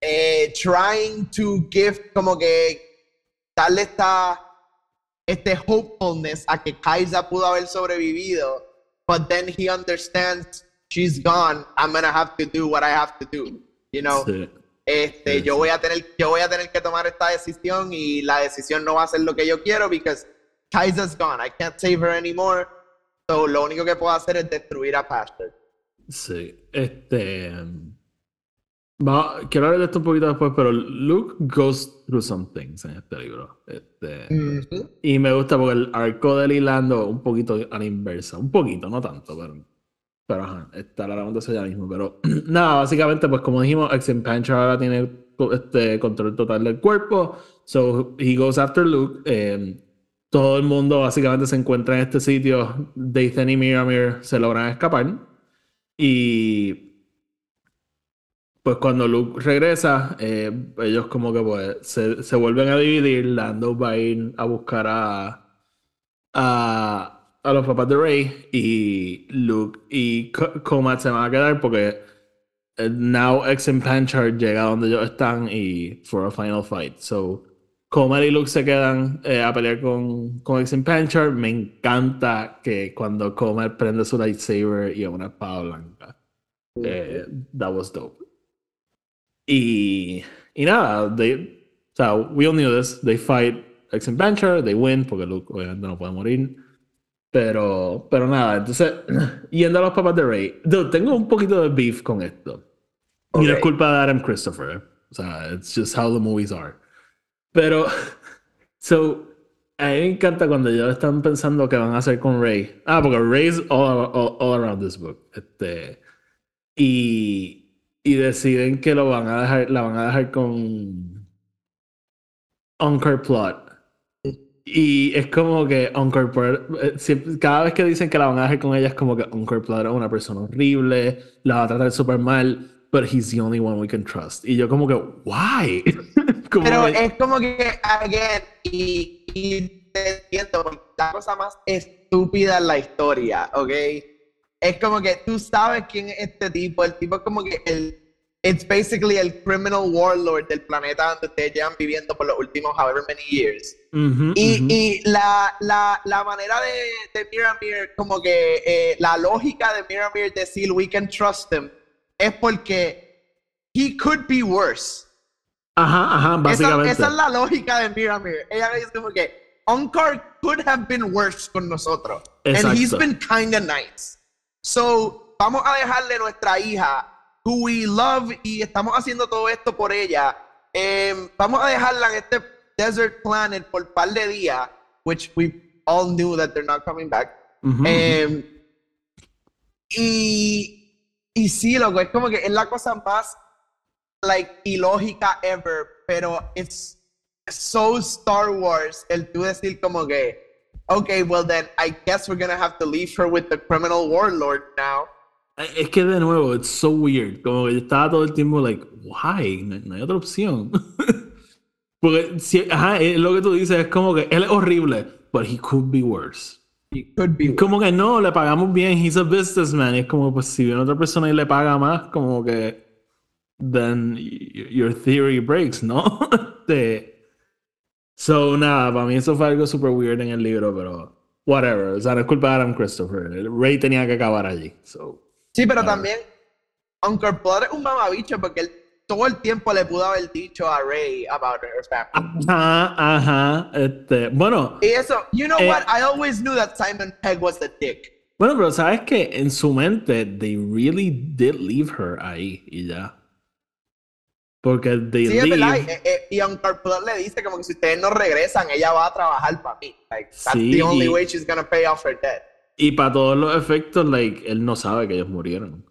eh, trying to give como que darle esta este hopefulness a que Kaisa pudo haber sobrevivido, but then he understands she's gone, I'm gonna have to do what I have to do, you know? Sí. Este, Sí, yo voy a tener, yo voy a tener que tomar esta decisión y la decisión no va a ser lo que yo quiero because Kaisa's gone. I can't save her anymore. So lo único que puedo hacer es destruir a Pastor. Sí. Este. va- quiero hablar de esto un poquito después, pero Luke goes through some things en este libro. Este, Y me gusta porque el arco de Lilando un poquito a la inversa. Un poquito, no tanto, pero. Pero ajá, está hablando eso ya mismo. Pero nada, básicamente, pues como dijimos, Ex-Impancher ahora tiene este control total del cuerpo. So he goes after Luke. eh, todo el mundo básicamente se encuentra en este sitio. Dathan y Miramir se logran escapar. Y pues cuando Luke regresa, eh, ellos como que pues se, se vuelven a dividir. Lando va a ir a buscar a, a, a los papás de Rey y Luke y Co- Comat se van a quedar porque eh, now ex Impancher llega donde ellos están y for a final fight. So Comat y Luke se quedan eh, a pelear con, con ex Impancher. Me encanta que cuando Comat prende su lightsaber y una espada blanca. Eh, that was dope. Y, y nada, they, o sea, we all knew this. They fight ex Impancher, they win, porque Luke obviamente no puede morir. Pero, pero nada, entonces, yendo a los papás de Rey, dude, tengo un poquito de beef con esto. Y no es culpa de Adam Christopher. O sea, it's just how the movies are. Pero, so, a mí me encanta cuando ellos están pensando que van a hacer con Rey. Ah, porque Rey's all, all, all around this book. Este, y, y deciden que lo van a dejar, la van a dejar con Uncle Plot. Y es como que Uncle Plot, eh, cada vez que dicen que la van a dejar con ella, es como que Uncle Plot es una persona horrible, la va a tratar súper mal, but he's the only one we can trust. Y yo como que, why? Como Pero que- es como que, again, y, y te entiendo, la cosa más estúpida en la historia, ¿ok? Es como que tú sabes quién es este tipo, el tipo es como que el, it's basically el criminal warlord del planeta donde ustedes llevan viviendo por los últimos however many years. Y, y la, la, la manera de, de Miramir, como que eh, la lógica de Miramir decir we can trust him, es porque he could be worse. Ajá, ajá, básicamente. esa es la lógica de Miramir. Ella dice como que Unkar could have been worse con nosotros. And he's Exacto. been kinda nice. So, vamos a dejarle nuestra hija who we love y estamos haciendo todo esto por ella. Em, vamos a dejarla en este desert planet por par de días, which we all knew that they're not coming back. Ujú, Em, y, y sí, loco, es como que es la cosa más like ilógica ever, pero it's so Star Wars el tú decir como que, okay, well then I guess we're gonna have to leave her with the criminal warlord now. Es que de nuevo, it's so weird. Como que yo estaba todo el tiempo, like, why? No, no hay otra opción. Porque, si, ajá, lo que tú dices es como que él es horrible, but he could be worse. It could be. Como que no, le pagamos bien, he's a businessman. Es como, pues, si viene otra persona y le paga más, como que, then your theory breaks, ¿no? Este, so, nada, para mí eso fue algo super weird en el libro, pero whatever. O sea, no es culpa de Adam Christopher. El Ray tenía que acabar allí. So, Sí, pero también Uncle Blood es un mamabicho porque él todo el tiempo le pudo haber dicho a Ray about her family. Ajá, ajá. Este, bueno, Y eso, you know Eh, what? I always knew that Simon Pegg was the dick. bueno, pero sabes que en su mente, they really did leave her ahí y ya. Porque they Sí, es verdad. eh, eh, y Uncle Blood le dice como que si ustedes no regresan, ella va a trabajar para mí. Like, that's Sí, the only y- way she's gonna pay off her debt. Y para todos los efectos, like, él no sabe que ellos murieron.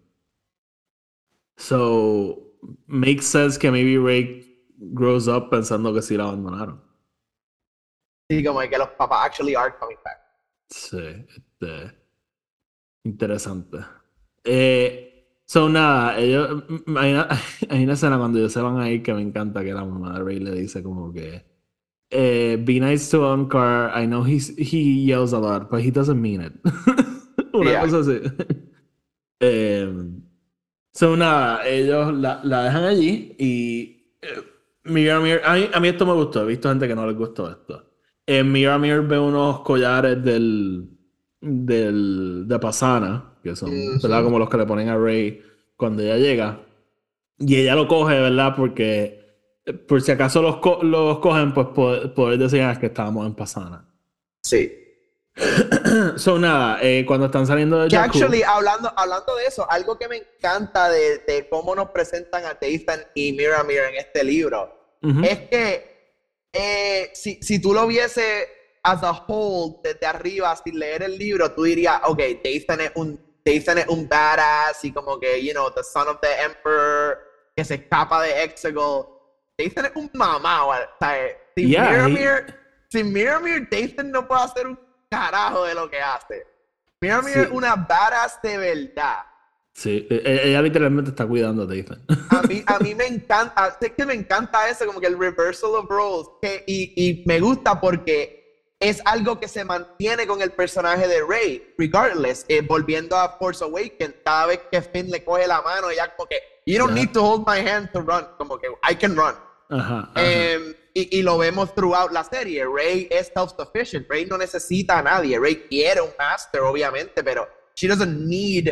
So, makes sense que maybe Ray grows up pensando que sí la abandonaron. Sí, como que los papás actually are coming back. Sí, este, interesante. Eh, so, nada, ellos, hay una, hay una escena cuando ellos se van a ir que me encanta que la mamá de Ray le dice como que eh, be nice to Onkar, I know he's, he yells a lot, but he doesn't mean it. una Yeah. cosa así. Eh, so, nada, ellos la, la dejan allí y eh, Miramir, a mí, a mí esto me gustó, he visto gente que no les gustó esto. En Miramir ve unos collares del, del de Pasana, que son Ujú. ¿verdad? como los que le ponen a Rey cuando ella llega. Y ella lo coge, ¿verdad? Porque eh, por si acaso los, co- los cogen, pues poder, poder decir "Ah, que estábamos en Pasana. Sí. So, nada, eh, cuando están saliendo de Que Jakku- actually, hablando, hablando de eso, algo que me encanta de, de cómo nos presentan a Dathan y Miramir en este libro Ujú. es que eh, si, si tú lo viese as a whole desde arriba sin leer el libro, tú dirías, ok, Dathan es un, Dathan es un badass y como que, you know, the son of the emperor que se escapa de Exegol. Dathan es un mamá, o sea, sin Yeah, he- Miramir, sin Miramir, Dathan no puede hacer un carajo de lo que hace. Miramir Sí. es una badass de verdad. Sí, e- e- ella literalmente está cuidando a Dathan. A mí, a mí me encanta, es que me encanta eso, como que el reversal of roles, que, y, y me gusta porque es algo que se mantiene con el personaje de Rey, regardless, eh, volviendo a Force Awakens, cada vez que Finn le coge la mano, ella como que, you don't need to hold my hand to run, como que, I can run. Ajá. ajá. Em, y, y lo vemos throughout la serie. Rey es self-sufficient. Rey no necesita a nadie. Rey quiere un master, obviamente, pero she doesn't need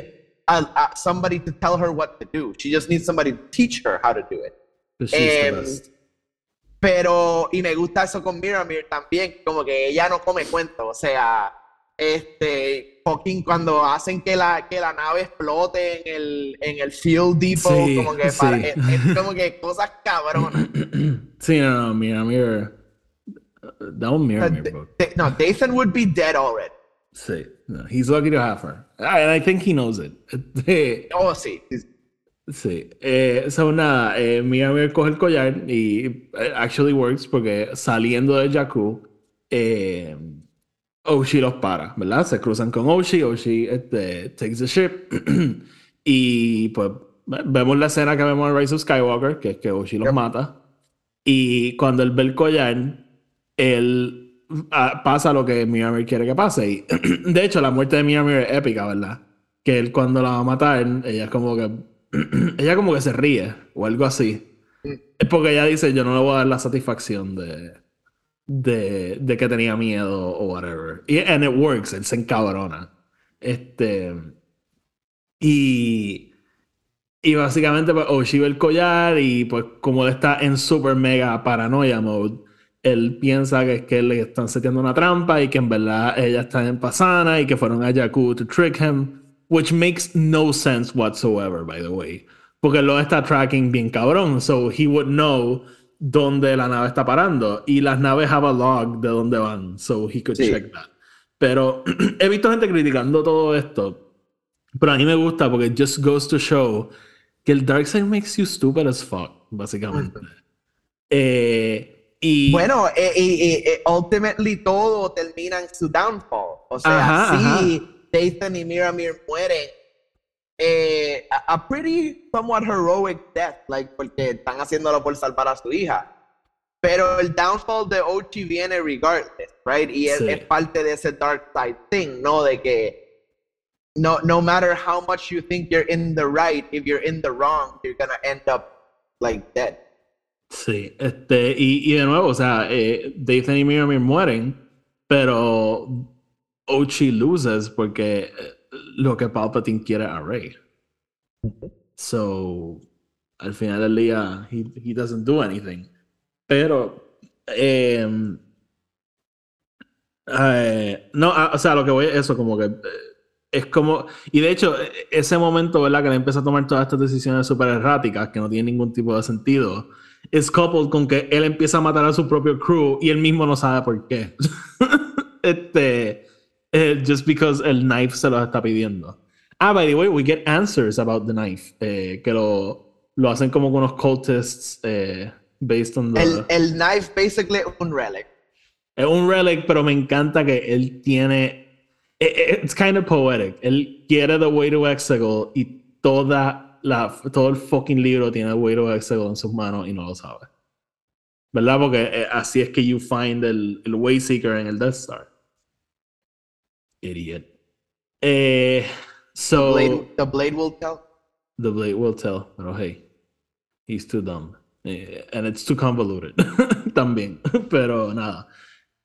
a, a- somebody to tell her what to do. She just needs somebody to teach her how to do it. But she's the em, best. Pero, y me gusta eso con Miramir también, como que ella no come cuento. O sea, este, fucking cuando hacen que la, que la nave explote en el, en el Fuel Depot, Sí, como que para- sí. es, es como que cosas cabronas. Sí, no, no, mira, mira. Da un mirror, Uh, mirror book. Da- no, Dathan would be dead already. Sí, no, he's lucky to have her. And I think he knows it. Oh, sí. Sí, eh, so nada, eh, Miramir coge el collar y eh, actually works porque saliendo de Jakku, eh, Oshi los para, ¿verdad? Se cruzan con Oshi, Oshi este, takes the ship y pues ve- vemos la escena que vemos en Rise of Skywalker, que es que Oshi los Yep. mata y cuando él ve el collar, él ah, pasa lo que Miramir quiere que pase y de hecho la muerte de Miramir es épica, ¿verdad? Que él cuando la va a matar, ella es como que ella como que se ríe o algo así. Es porque ella dice, yo no le voy a dar la satisfacción de, de, de que tenía miedo o whatever. Y and it works, él se encabrona. Este. Y. Y básicamente, pues, Oshi ve el collar y pues como él está en super mega paranoia mode, él piensa que es que le están seteando una trampa y que en verdad ella está en Pasana y que fueron a Jakku to trick him, which makes no sense whatsoever, by the way. Porque lo está tracking bien cabrón. So he would know dónde la nave está parando. Y las naves have a log de dónde van. So he could Sí. check that. Pero he visto gente criticando todo esto. Pero a mí me gusta porque it just goes to show que el dark side makes you stupid as fuck, básicamente. Eh, y Bueno, eh, y, eh, ultimately todo termina en su downfall. O sea, Ajá, sí, Dathan y Miramir mueren. eh, a, a pretty somewhat heroic death, like, porque están haciéndolo por salvar a su hija. Pero el downfall de Ochi viene regardless, right? Y es, Sí. es parte de ese dark side thing, ¿no? De que no, no matter how much you think you're in the right, if you're in the wrong, you're gonna end up like dead. Sí, este, y, y de nuevo, o sea, eh, Dathan y Miramir mueren, pero Ochi loses porque eh, lo que Palpatine quiere a Rey. So, al final del día, he, he doesn't do anything. Pero, em, eh, no, ah, o sea, lo que voy es eso, como que eh, es como, y de hecho, eh, ese momento, ¿verdad? Que le empieza a tomar todas estas decisiones súper erráticas que no tienen ningún tipo de sentido, es coupled con que él empieza a matar a su propio crew y él mismo no sabe por qué. este, eh, just because el knife se lo está pidiendo. Ah, by the way, we get answers about the knife, eh, que lo, lo hacen como con unos cultists eh, based on the... El, el knife basically es un relic. Es un relic, pero me encanta que él tiene. i- It's kind of poetic. Él quiere The Way to Exegol y toda la, todo el fucking libro tiene The Way to Exegol en sus manos y no lo sabe. ¿Verdad? Porque eh, así es que you find el, el Wayseeker en el Death Star. Idiot. Eh, so. Blade, the blade will tell. The Blade will tell, pero hey, he's too dumb. Eh, and it's too convoluted también. pero nada.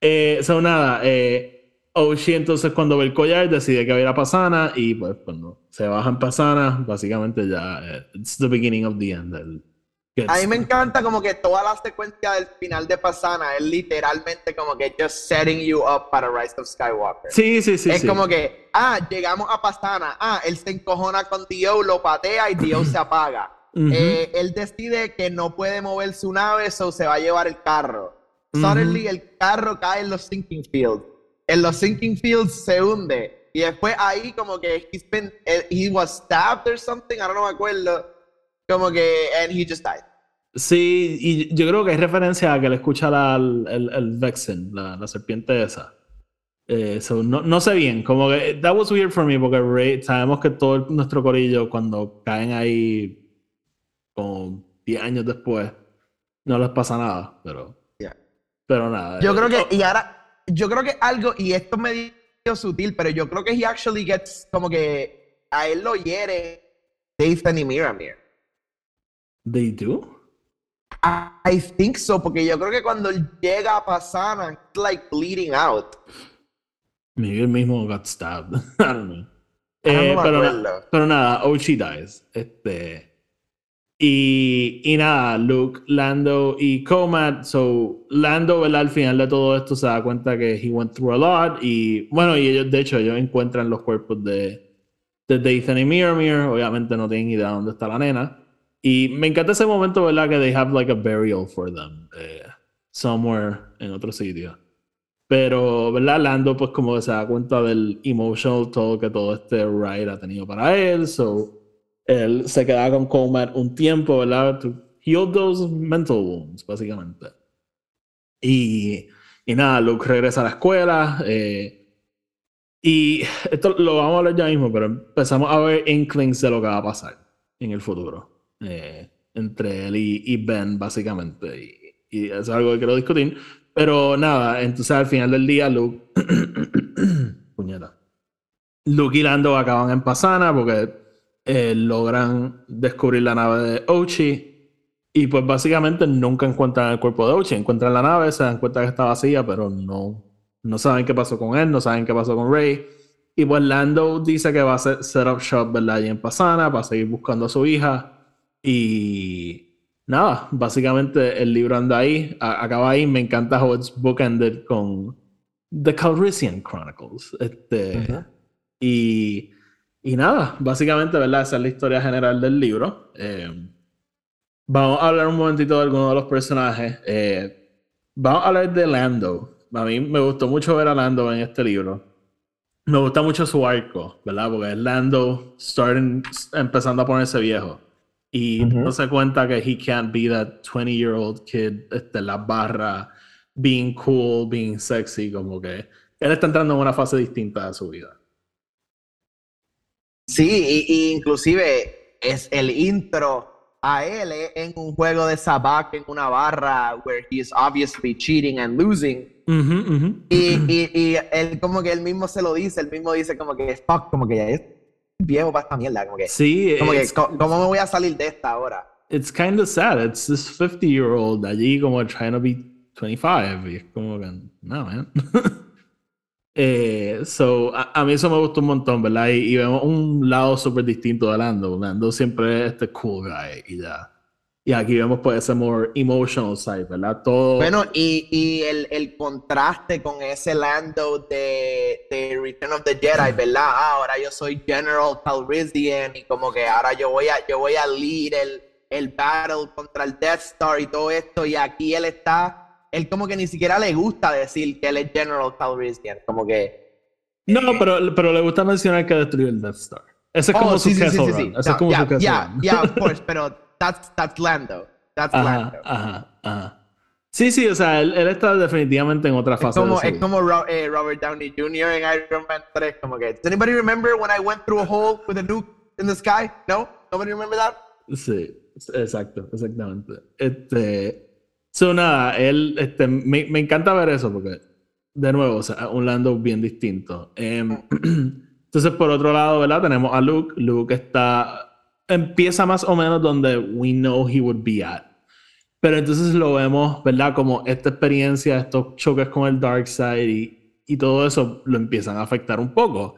Eh, so nada, eh, Oshi entonces cuando ve el collar decide que va a ir a Pasana y pues cuando se baja en Pasana, básicamente ya eh, it's the beginning of the end. El, A mí me encanta como que toda la secuencia del final de Pasana es literalmente como que just setting you up para Rise of Skywalker. Sí, sí, sí. es sí. como que, ah, llegamos a Pasana, ah, él se encojona con Dio, lo patea y Dio se apaga. Ujú. Eh, él decide que no puede mover su nave, so se va a llevar el carro. Ujú. Suddenly el carro cae en los sinking fields. En los sinking fields se hunde. Y después ahí como que he's been, eh, he was stabbed or something, I don't know, me acuerdo. Como que, and he just died. Sí, y yo creo que hay referencia a que le escucha la, el, el, el Vexen, la, la serpiente esa. Eh, so, no, no sé bien, como que that was weird for me porque Rey, sabemos que todo el- nuestro corillo cuando caen ahí como 10 años después no les pasa nada, pero Yeah. pero nada. Yo eh, creo oh, que, y ahora, yo creo que algo, y esto es medio sutil, pero yo creo que he actually gets, como que a él lo hiere Dathan y Miramir. They do. I think so, porque yo creo que cuando él llega a Pasana, it's like bleeding out. Maybe el mismo got stabbed. I don't know. Ah, no Eh, me pero, na- pero nada, Ochi dies. Este. Y, y nada, Luke, Lando y Comat. So, Lando, ¿verdad? Al final de todo esto se da cuenta que he went through a lot. Y bueno, y ellos, de hecho, ellos encuentran los cuerpos de, de Dathan y Miramir. Obviamente no tienen idea de dónde está la nena. Y me encanta ese momento, ¿verdad? Que they have like a burial for them. eh, somewhere en otro sitio. Pero, ¿verdad? Lando, pues, como se da cuenta del emotional toll que todo este ride ha tenido para él. So, él se queda con Comat un tiempo, ¿verdad? To heal those mental wounds, básicamente. Y, y nada, Luke regresa a la escuela. eh, y esto lo vamos a hablar ya mismo, pero empezamos a ver inklings de lo que va a pasar en el futuro. Eh, entre él y, y Ben, básicamente. Y, y es algo que quiero discutir. Pero nada, entonces al final del día, Luke. Puñeta. Luke y Lando acaban en Pasana porque eh, logran descubrir la nave de Ochi. Y pues básicamente nunca encuentran el cuerpo de Ochi. Encuentran la nave, se dan cuenta que está vacía, pero no, no saben qué pasó con él, no saben qué pasó con Rey. Y pues Lando dice que va a hacer set up shop, ¿verdad? Allí en Pasana para seguir buscando a su hija. Y nada, básicamente el libro anda ahí, a- acaba ahí. Me encanta how it's bookended con The Calrissian Chronicles. Este. Y y nada, básicamente, ¿verdad? Esa es la historia general del libro. Eh, vamos a hablar un momentito de algunos de los personajes. Eh, vamos a hablar de Lando. A mí me gustó mucho ver a Lando en este libro. Me gusta mucho su arco, ¿verdad? Porque es Lando starting, empezando a ponerse viejo. Y no se cuenta que he can't be that 20-year-old kid este, la barra, being cool, being sexy, como que él está entrando en una fase distinta de su vida. Sí, y, inclusive es el intro a él en un juego de sabac en una barra where he is obviously cheating and losing. Y, y, y, él como que él mismo se lo dice, él mismo dice como que fuck, como que ya es viejo para esta mierda, como que sí, como que ¿cómo me voy a salir de esta ahora? It's kind of sad. It's this 50 year old allí como trying to be 25 y es como que no, man. Eh, so, a, mí eso me gustó un montón, ¿verdad? Y, vemos un lado súper distinto de Lando. Lando siempre es este cool guy y ya. Y aquí vemos pues ese more emotional side, ¿verdad? Todo... Bueno, y, y el, el, contraste con ese Lando de, de, Return of the Jedi, ¿verdad? Ah, ahora yo soy General Calrissian y como que ahora yo voy a, yo voy a lead el, el battle contra el Death Star y todo esto. Y aquí él está él como que ni siquiera le gusta decir que él es General Calrissian, como que... No, pero, pero le gusta mencionar que destruyó el Death Star. Ese es como oh, su sí, sí, sí, sí, Ese es como su yeah, yeah, yeah, of course, pero that's, that's Lando. That's Lando. Ajá, ajá. Sí, sí, o sea, él, él, está definitivamente en otra fase. Es como, es como eh, Robert Downey Jr. en Iron Man 3, como que, does anybody remember when I went through a hole with a nuke in the sky? No? Nobody remember that? Sí, exacto, exactamente. Este, So, nada, él, este, me, me, encanta ver eso porque, de nuevo, o sea, un Lando bien distinto. Em, entonces, por otro lado, ¿verdad? Tenemos a Luke. Luke está, empieza más o menos donde we know he would be at. Pero entonces lo vemos, ¿verdad? Como esta experiencia, estos choques con el Dark Side y, y todo eso lo empiezan a afectar un poco.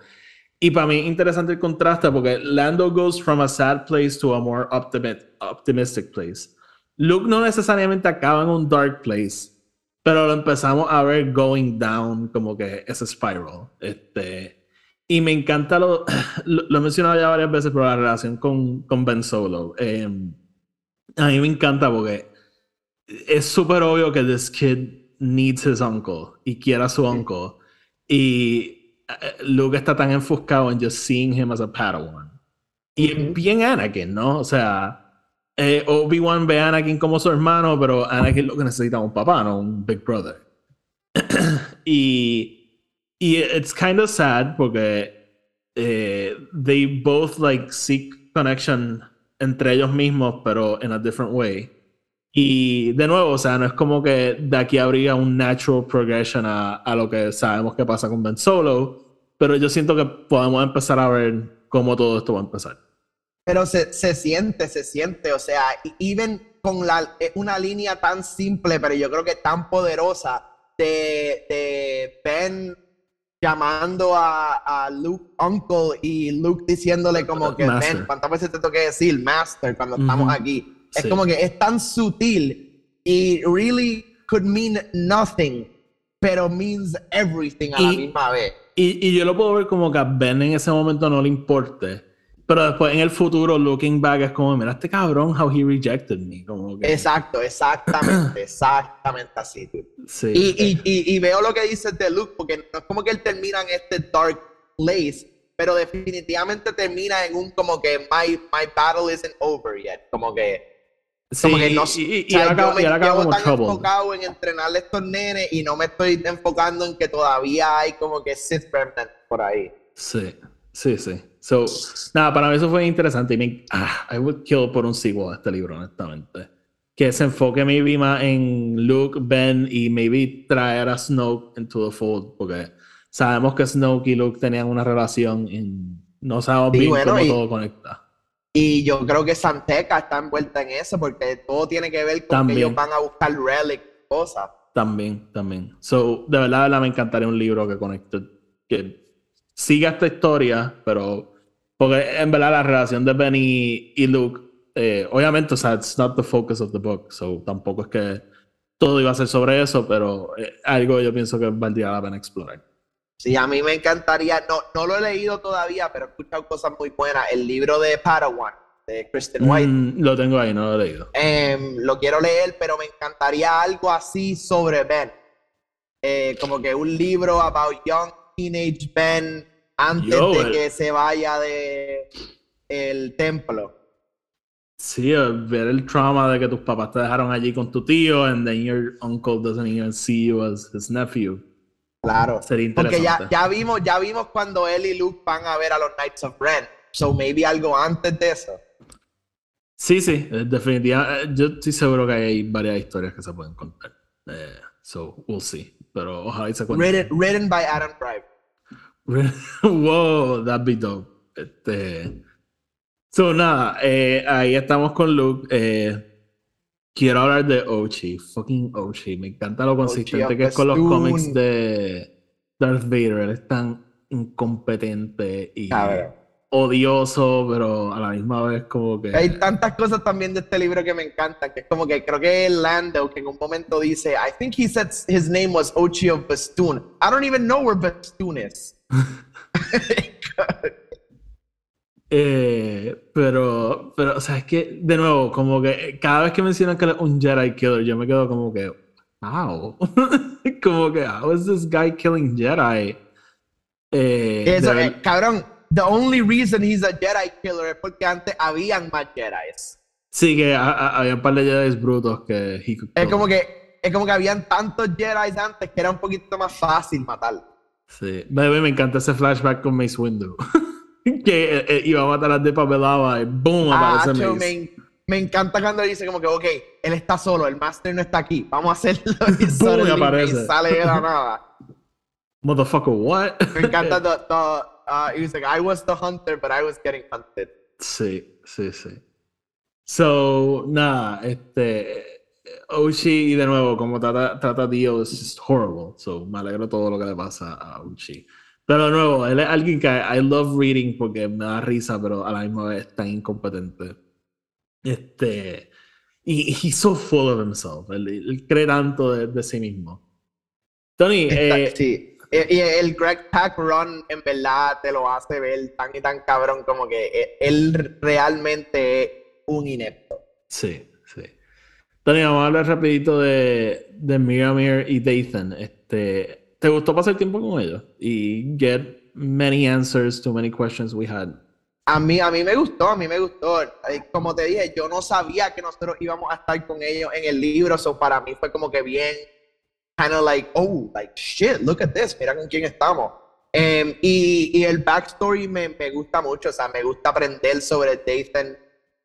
Y para mí interesante el contraste porque Lando goes from a sad place to a more optimistic place. Luke no necesariamente acaba en un dark place, pero lo empezamos a ver going down, como que ese spiral. Este, y me encanta, lo, lo, he mencionado ya varias veces, pero la relación con, con Ben Solo. Em, a mí me encanta porque es súper obvio que this kid needs his uncle y quiere a su uncle. Y eh, Luke está tan enfocado en just seeing him as a Padawan. Y es bien Anakin, ¿no? O sea, eh, Obi-Wan ve a Anakin como su hermano, pero Anakin lo que necesita es un papá, no un big brother. y, y it's kind of sad porque eh, they both like seek connection entre ellos mismos, pero in a different way. Y de nuevo, o sea, no es como que de aquí habría un natural progression a, a lo que sabemos que pasa con Ben Solo, pero yo siento que podemos empezar a ver cómo todo esto va a empezar pero se, se, siente, se siente, o sea, even con la, eh, una línea tan simple, pero yo creo que tan poderosa de, de Ben llamando a, a, Luke Uncle y Luke diciéndole como que Ben, ¿cuántas veces te toque decir Master cuando estamos aquí? Es como que es tan sutil y really could mean nothing, pero means everything a la misma vez. Y, y, yo lo puedo ver como que a Ben en ese momento no le importe pero después en el futuro, looking back, es como, mira este cabrón, how he rejected me. Como Exacto, exactamente, exactamente así. Sí. Y, y, y, veo lo que dices de Luke, porque no es como que él termina en este dark place, pero definitivamente termina en un como que my, my battle isn't over yet. Como que. Como que no, y, y, yo me llevo tan enfocado en entrenarle a estos nenes y no me estoy enfocando en que todavía hay como que Sith Remnant por ahí. Sí, sí, sí. So, nada, para mí eso fue interesante y me, ah, I would kill por un sequel a este libro, honestamente. Que se enfoque maybe más en Luke, Ben y maybe traer a Snoke into the fold, porque sabemos que Snoke y Luke tenían una relación y no sabemos bien cómo todo conecta. Y yo creo que Santeca está envuelta en eso, porque todo tiene que ver con que ellos van a buscar relic, cosas. También, también. So, de verdad, de verdad me encantaría un libro que conecte, que siga esta historia, pero porque en verdad la relación de Benny y Luke, eh, obviamente, o sea, it's not the focus of the book, so tampoco es que todo iba a ser sobre eso, pero eh, algo yo pienso que valdría la pena explorar. Sí, a mí me encantaría, no, no lo he leído todavía, pero he escuchado cosas muy buenas. El libro de Padawan, de Kristen White. Mm, lo tengo ahí, no lo he leído. Em, lo quiero leer, pero me encantaría algo así sobre Ben. Eh, como que un libro about young teenage Ben antes Yo, de el- que se vaya de el templo. Sí, eh, ver el trauma de que tus papás te dejaron allí con tu tío and then your uncle doesn't even see you as his nephew. Claro. Sería Porque ya, interesante. ya vimos, ya vimos cuando él y Luke van a ver a los Knights of Ren. So maybe algo antes de eso. Sí, sí, eh, definitivamente. Yo estoy seguro que hay varias historias que se pueden contar. Eh, so, we'll see. Pero ojalá y se cuenten. Written, written by Adam Drive. wow, that'd be dope. Este. So, nada, eh, ahí estamos con Luke. Eh, quiero hablar de Ochi. Fucking Ochi. Me encanta lo consistente que es con los cómics de Darth Vader. Él es tan incompetente y Cabrón. odioso, pero a la misma vez como que. Hay tantas cosas también de este libro que me encantan, que es como que creo que Lando, que en un momento dice, I think he said his name was Ochi of Bastoon. I don't even know where Bastoon is. Eh, pero, pero, o sea, es que, de nuevo, como que cada vez que mencionan que es un Jedi Killer, yo me quedo como que, wow. como que, how is this guy killing Jedi? Eh, Eso, de eh, cabrón, the only reason he's a Jedi killer es porque antes habían más Jedis. sí, que ha- ha- había un par de Jedi brutos que he Es como que, es como que habían tantos Jedis antes que era un poquito más fácil matar. Sí, Baby, me encanta ese flashback con Mace Windu. que eh, eh, iba a matar a Depa Belava y boom, Ah, aparece Mace. me, me encanta cuando dice como que, ok, él está solo, el Master no está aquí, vamos a hacerlo. Y Boom, suddenly aparece. Sale de la nada. Motherfucker, what? Me encanta the, the, uh, he was like, I was the hunter, but I was getting hunted. Sí, sí, sí. So, nada, este. Oshi, y de nuevo, como trata, trata a Dio, es horrible. So, me alegro todo lo que le pasa a Oshi. Pero de nuevo, él es alguien que I love reading porque me da risa, pero a la misma vez es tan incompetente. Este. Y he's so full of himself. Él, él cree tanto de, de sí mismo. Tony, eh, sí. Y y el Greg Pack Run en verdad te lo hace ver tan y tan cabrón como que eh, él realmente es un inepto. Sí. Tony, vamos a hablar rapidito de, de Miramir y Dathan. Este, ¿Te gustó pasar tiempo con ellos? Y get many answers to many questions we had. A mí, a mí me gustó, a mí me gustó. Como te dije, yo no sabía que nosotros íbamos a estar con ellos en el libro, so para mí fue como que bien, kind of like, oh, like, shit, look at this, mira con quién estamos. Em, y, y el backstory me, me gusta mucho, o sea, me gusta aprender sobre Dathan,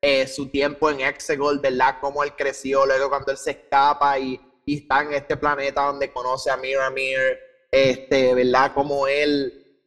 eh, su tiempo en Exegol, ¿verdad? Cómo él creció, luego cuando él se escapa y, y está en este planeta donde conoce a Miramir, este, ¿verdad? Cómo él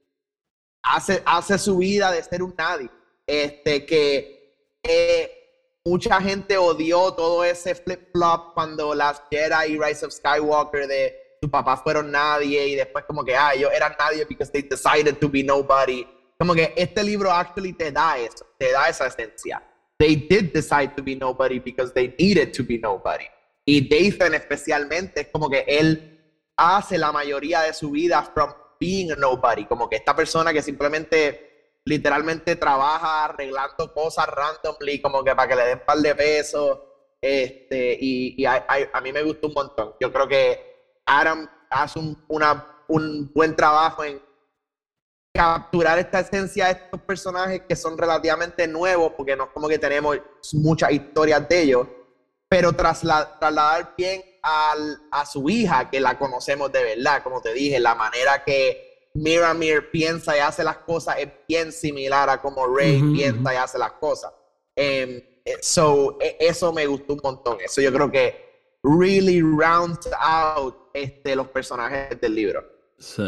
hace, hace su vida de ser un nadie. Este, que eh, mucha gente odió todo ese flip-flop cuando las Jedi y Rise of Skywalker de tu papá fueron nadie y después como que, ah, ellos eran nadie because they decided to be nobody. Como que este libro actually te da eso, te da esa esencia. They did decide to be nobody because they needed to be nobody. Y Dathan especialmente es como que él hace la mayoría de su vida from being a nobody, como que esta persona que simplemente literalmente trabaja arreglando cosas randomly, como que para que le den un par de pesos, este, y, y a, a- a mí me gustó un montón. Yo creo que Adam hace un, una- un buen trabajo en capturar esta esencia de estos personajes que son relativamente nuevos, porque no es como que tenemos muchas historias de ellos, pero trasla- trasladar bien al- a su hija, que la conocemos de verdad, como te dije, la manera que Miramir piensa y hace las cosas es bien similar a como Rey piensa y hace las cosas. Em, eh, so, e- eso me gustó un montón. Eso yo creo que really rounds out este, los personajes del libro. Sí.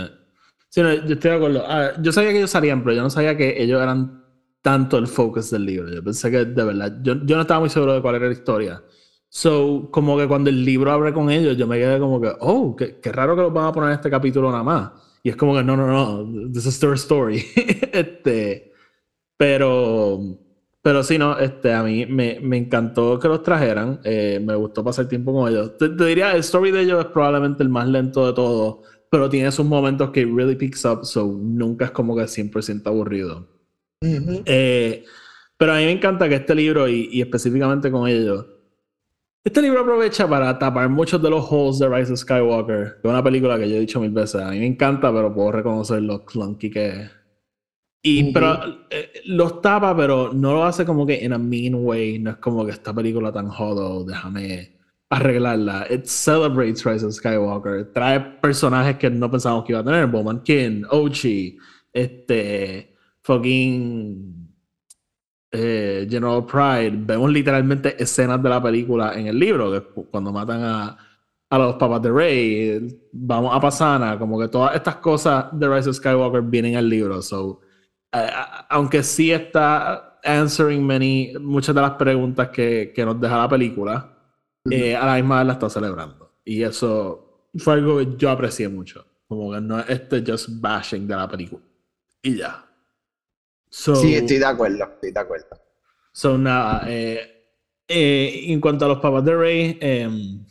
Sí, no, yo estoy de acuerdo. Ah, yo sabía que ellos salían, pero yo no sabía que ellos eran tanto el focus del libro. Yo pensé que de verdad, yo, yo no estaba muy seguro de cuál era la historia. So, como que cuando el libro abre con ellos, yo me quedé como que, oh, qué, qué raro que los van a poner en este capítulo nada más. Y es como que, no, no, no, this is their story. este, pero, pero sí, no, este, a mí me, me encantó que los trajeran. eh, me gustó pasar tiempo con ellos. Te, te diría, el story de ellos es probablemente el más lento de todos, pero tiene esos momentos que really picks up, so nunca es como que 100% aburrido. Ujú. Eh, pero a mí me encanta que este libro, y, y específicamente con ellos, este libro aprovecha para tapar muchos de los holes de Rise of Skywalker, que es una película que yo he dicho mil veces. A mí me encanta, pero puedo reconocer lo clunky que es. Y, Ujú. pero eh, los tapa, pero no lo hace como que in a mean way. No es como que esta película tan jodo, déjame arreglarla. It celebrates Rise of Skywalker. Trae personajes que no pensábamos que iba a tener. Bowman King, Ochi, este, fucking eh, General Pride. Vemos literalmente escenas de la película en el libro, que cuando matan a, a los papás de Rey, vamos a Pasana, como que todas estas cosas de Rise of Skywalker vienen al libro. So, aunque sí está answering many, muchas de las preguntas que, que nos deja la película, eh, a la misma vez la está celebrando. Y eso fue algo que yo aprecié mucho. Como que no es este just bashing de la película. Y ya. So, Sí, estoy de acuerdo, estoy de acuerdo. So, nada, eh, eh, en cuanto a los papás de Rey, em,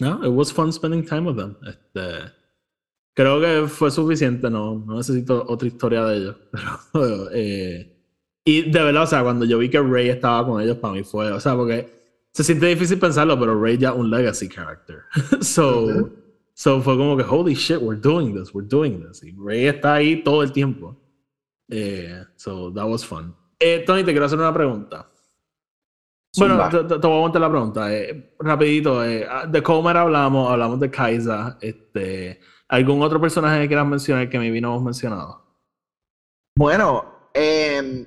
no, it was fun spending time with them. Este, creo que fue suficiente, no, no necesito otra historia de ellos. Pero, eh, y de verdad, o sea, cuando yo vi que Rey estaba con ellos, para mí fue, o sea, porque se siente difícil pensarlo, pero Rey ya es un legacy character. so, Ujú. so fue como que, holy shit, we're doing this, we're doing this. Y Rey está ahí todo el tiempo. Eh, so that was fun. Eh, Tony, te quiero hacer una pregunta. Bueno, te, voy a aguantar la pregunta. eh, rapidito, eh, ah, de Comer hablamos, hablamos de Kaisa. Este, ¿Algún otro personaje que quieras mencionar que maybe no hemos mencionado? Bueno, em,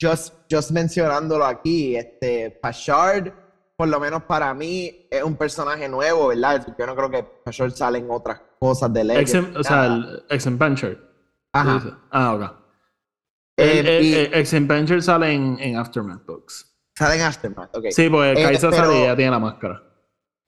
just, just mencionándolo aquí, este, Pashard, por lo menos para mí, es un personaje nuevo, ¿verdad? Yo no creo que Pashard sale en otras cosas de Legends. O sea, el ex Adventure. Ajá. Ah, ok. Em, El, el- sale en, en Aftermath Books. sale en Aftermath, ok. Sí, porque Eh, Kaisa sale y ella tiene la máscara.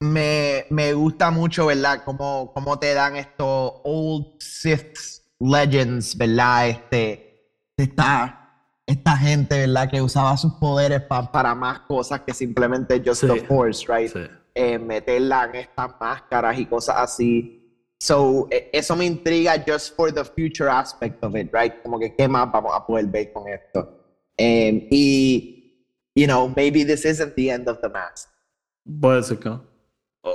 me, me gusta mucho, ¿verdad? Cómo, cómo te dan estos old Sith legends, ¿verdad? Este, esta, esta gente, ¿verdad? Que usaba sus poderes pa- para más cosas que simplemente just Sí. the force, right? Sí. Eh, meterla en estas máscaras y cosas así. So, eh, eso me intriga just for the future aspect of it, right? Como que qué más vamos a poder ver con esto. Eh, y, you know, maybe this isn't the end of the mask. Puede ser que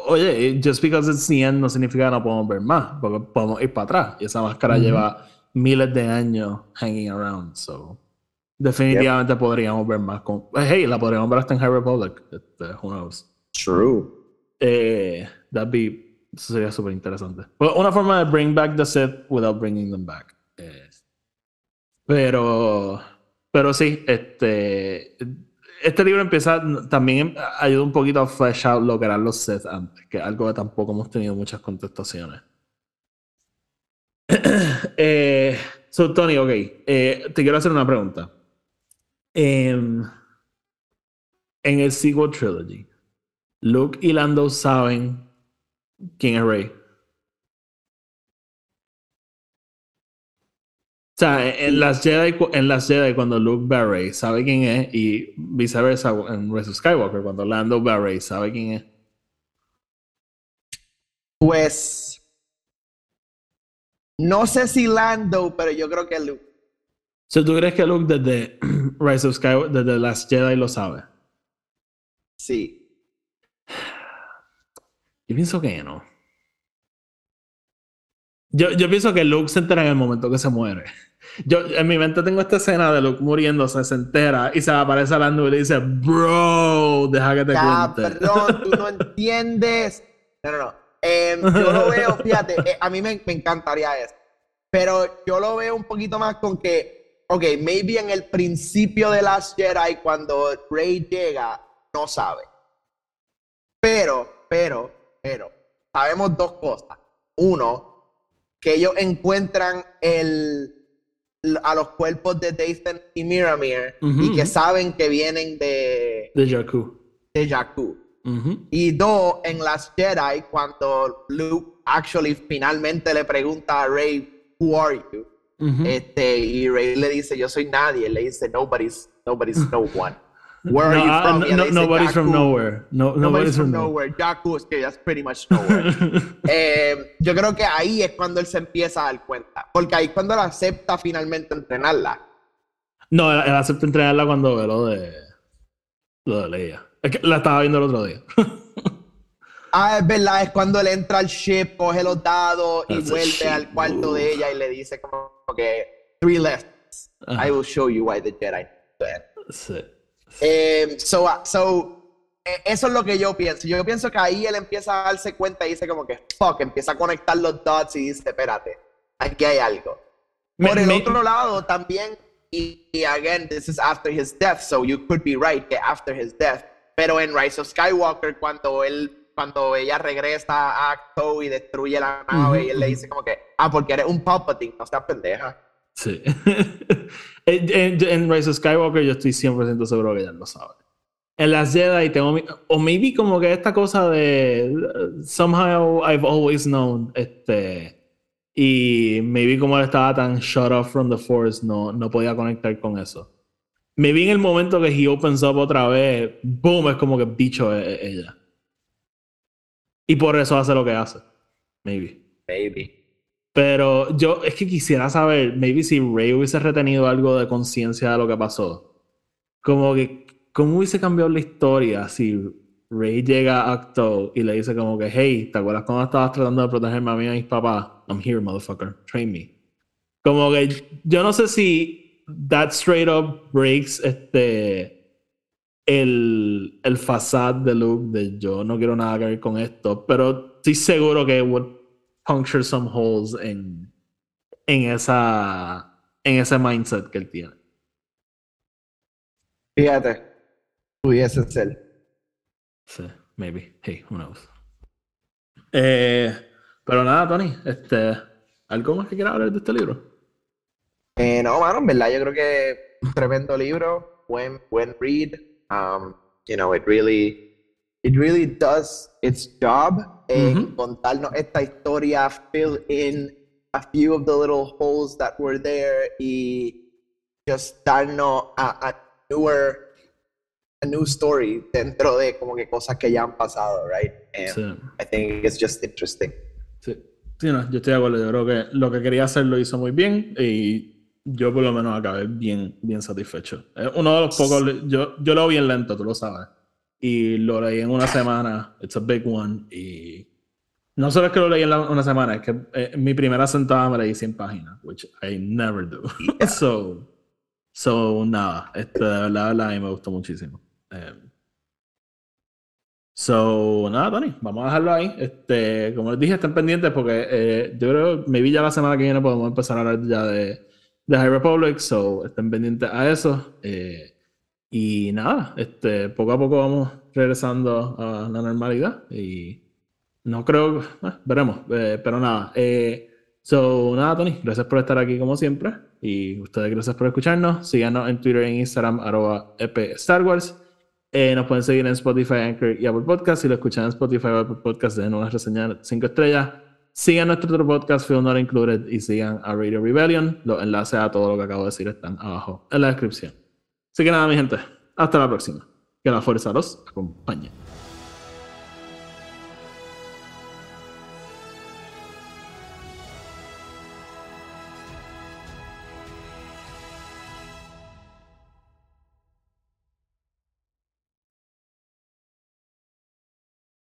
Oye, just because it's the end no significa que no podemos ver más, porque podemos ir para atrás. Y esa máscara lleva miles de años hanging around, so definitivamente podríamos ver más. Con, hey, la podríamos ver hasta en High Republic. Este, who knows? True. Eh, that'd be, eso sería súper interesante. Well, una forma de bring back the Sith without bringing them back. Eh, pero, pero sí, este, este libro empieza, también ayuda un poquito a flesh out lo que eran los Sith antes, que es algo que tampoco hemos tenido muchas contestaciones. eh, so, Tony, ok, eh, te quiero hacer una pregunta. Em, en el sequel trilogy, Luke y Lando saben quién es Rey. O sea, en, las Jedi, en las Jedi cuando Luke Rey sabe quién es y viceversa en Rise of Skywalker cuando Lando Rey sabe quién es. Pues no sé si Lando, pero yo creo que Luke. So, ¿Tú crees que Luke desde Rise of Skywalker, desde las Jedi lo sabe? Sí. Yo pienso que no. Yo, yo pienso que Luke se entera en el momento que se muere. Yo en mi mente tengo esta escena de Luke muriéndose, se entera y se aparece a Lando y le dice, bro, deja que te cuente. Cabrón, tú no entiendes. No, no, no. Em, yo lo veo, fíjate, eh, a mí me, me encantaría eso. Pero yo lo veo un poquito más con que, ok, maybe en el principio de Last Jedi, cuando Rey llega, no sabe. Pero, pero, pero, sabemos dos cosas. Uno, que ellos encuentran el, a los cuerpos de Dathan y Miramir Ujú, y que saben que vienen de, De Jakku. de Jakku. Ujú. Y dos, en Last Jedi, cuando Luke actually finalmente le pregunta a Rey, Who are you? Ujú. Este, y Rey le dice, Yo soy nadie. Le dice, Nobody's, nobody's no one. Where are No, you ah, from? él no- dice, nobody's from nowhere. No, Nobody's from nowhere. Jakku is que that's pretty much nowhere. Eh, yo creo que ahí es cuando él se empieza a dar cuenta. Porque ahí es cuando él acepta finalmente entrenarla. No, él, él acepta entrenarla cuando ve lo de. Lo de Leia. Es que la estaba viendo el otro día. Ah, es verdad, es cuando él entra al ship, coge los dados y That's vuelve al cuarto move. de ella y le dice como que three lefts. Ajá. I will show you why the Jedi. sí. Eh, so, ah, so, eh, eso es lo que yo pienso. Yo pienso que ahí él empieza a darse cuenta y dice como que fuck, empieza a conectar los dots y dice, espérate, aquí hay algo. Me- Por el me- otro lado, también, y, y again, this is after his death, so you could be right que after his death. Pero en Rise of Skywalker, cuando él, cuando ella regresa a Acto y destruye la nave, Ujú, y él le dice como que, ah, porque eres un Palpatine, no seas pendeja. Sí. en, en, en Rise of Skywalker yo estoy 100% seguro que ella lo sabe. En las Jedi tengo mi- o maybe como que esta cosa de uh, somehow I've always known este y maybe como él estaba tan shut off from the force no, no podía conectar con eso. Maybe en el momento que he opens up otra vez, boom, es como que bicho es, es ella. Y por eso hace lo que hace. Maybe. Baby. Pero yo es que quisiera saber, maybe si Rey hubiese retenido algo de conciencia de lo que pasó. Como que, ¿cómo hubiese cambiado la historia si Rey llega a Acto y le dice como que, hey, ¿te acuerdas cuando estabas tratando de protegerme a mí y a mis papás? I'm here, motherfucker. Train me. Como que yo no sé si that straight up breaks este el, el facade de Luke de yo no quiero nada que ver con esto, pero estoy seguro que would puncture some holes en, en esa en ese mindset que él tiene. Fíjate, pudiese ser. Sí, maybe. Hey, who knows. Eh, pero nada, Tony, este, ¿algo más que quieras hablar de este libro? Eh, no, mano, en verdad, yo creo que tremendo libro, buen, buen read. Um, you know, it really, it really does its job en Ujú. contarnos esta historia, fill in a few of the little holes that were there y just darnos a, a newer, a new story dentro de como que cosas que ya han pasado, right? And Sí. I think it's just interesting. Sí. Sí, no, yo estoy de acuerdo. Yo creo que lo que quería hacer lo hizo muy bien y yo por lo menos acabé bien, bien satisfecho. Es uno de los pocos... Yo, yo lo vi en lento, tú lo sabes. Y lo leí en una semana. It's a big one. Y no solo es que lo leí en la- una semana, es que eh, mi primera sentada me leí 100 páginas, which I never do. so, so, nada. Este, de verdad, de verdad, a mí me gustó muchísimo. Eh, So, nada, Tony, vamos a dejarlo ahí. Este, como les dije, estén pendientes porque eh, yo creo que maybe ya la semana que viene podemos empezar a hablar ya de, de High Republic, so estén pendientes a eso. Eh, y nada, este, poco a poco vamos regresando a la normalidad y no creo, eh, veremos, pero nada. Eh, so, nada, Tony, gracias por estar aquí como siempre y ustedes gracias por escucharnos. Síganos en Twitter e Instagram, arroba EP Star Wars. Eh, nos pueden seguir en Spotify, Anchor y Apple Podcast. Si lo escuchan en Spotify o Apple Podcast, den una reseña de 5 estrellas. Sigan nuestro otro podcast, Film Not Included, y sigan a Radio Rebellion. Los enlaces a todo lo que acabo de decir están abajo en la descripción. Así que nada, mi gente, hasta la próxima. Que la fuerza los acompañe.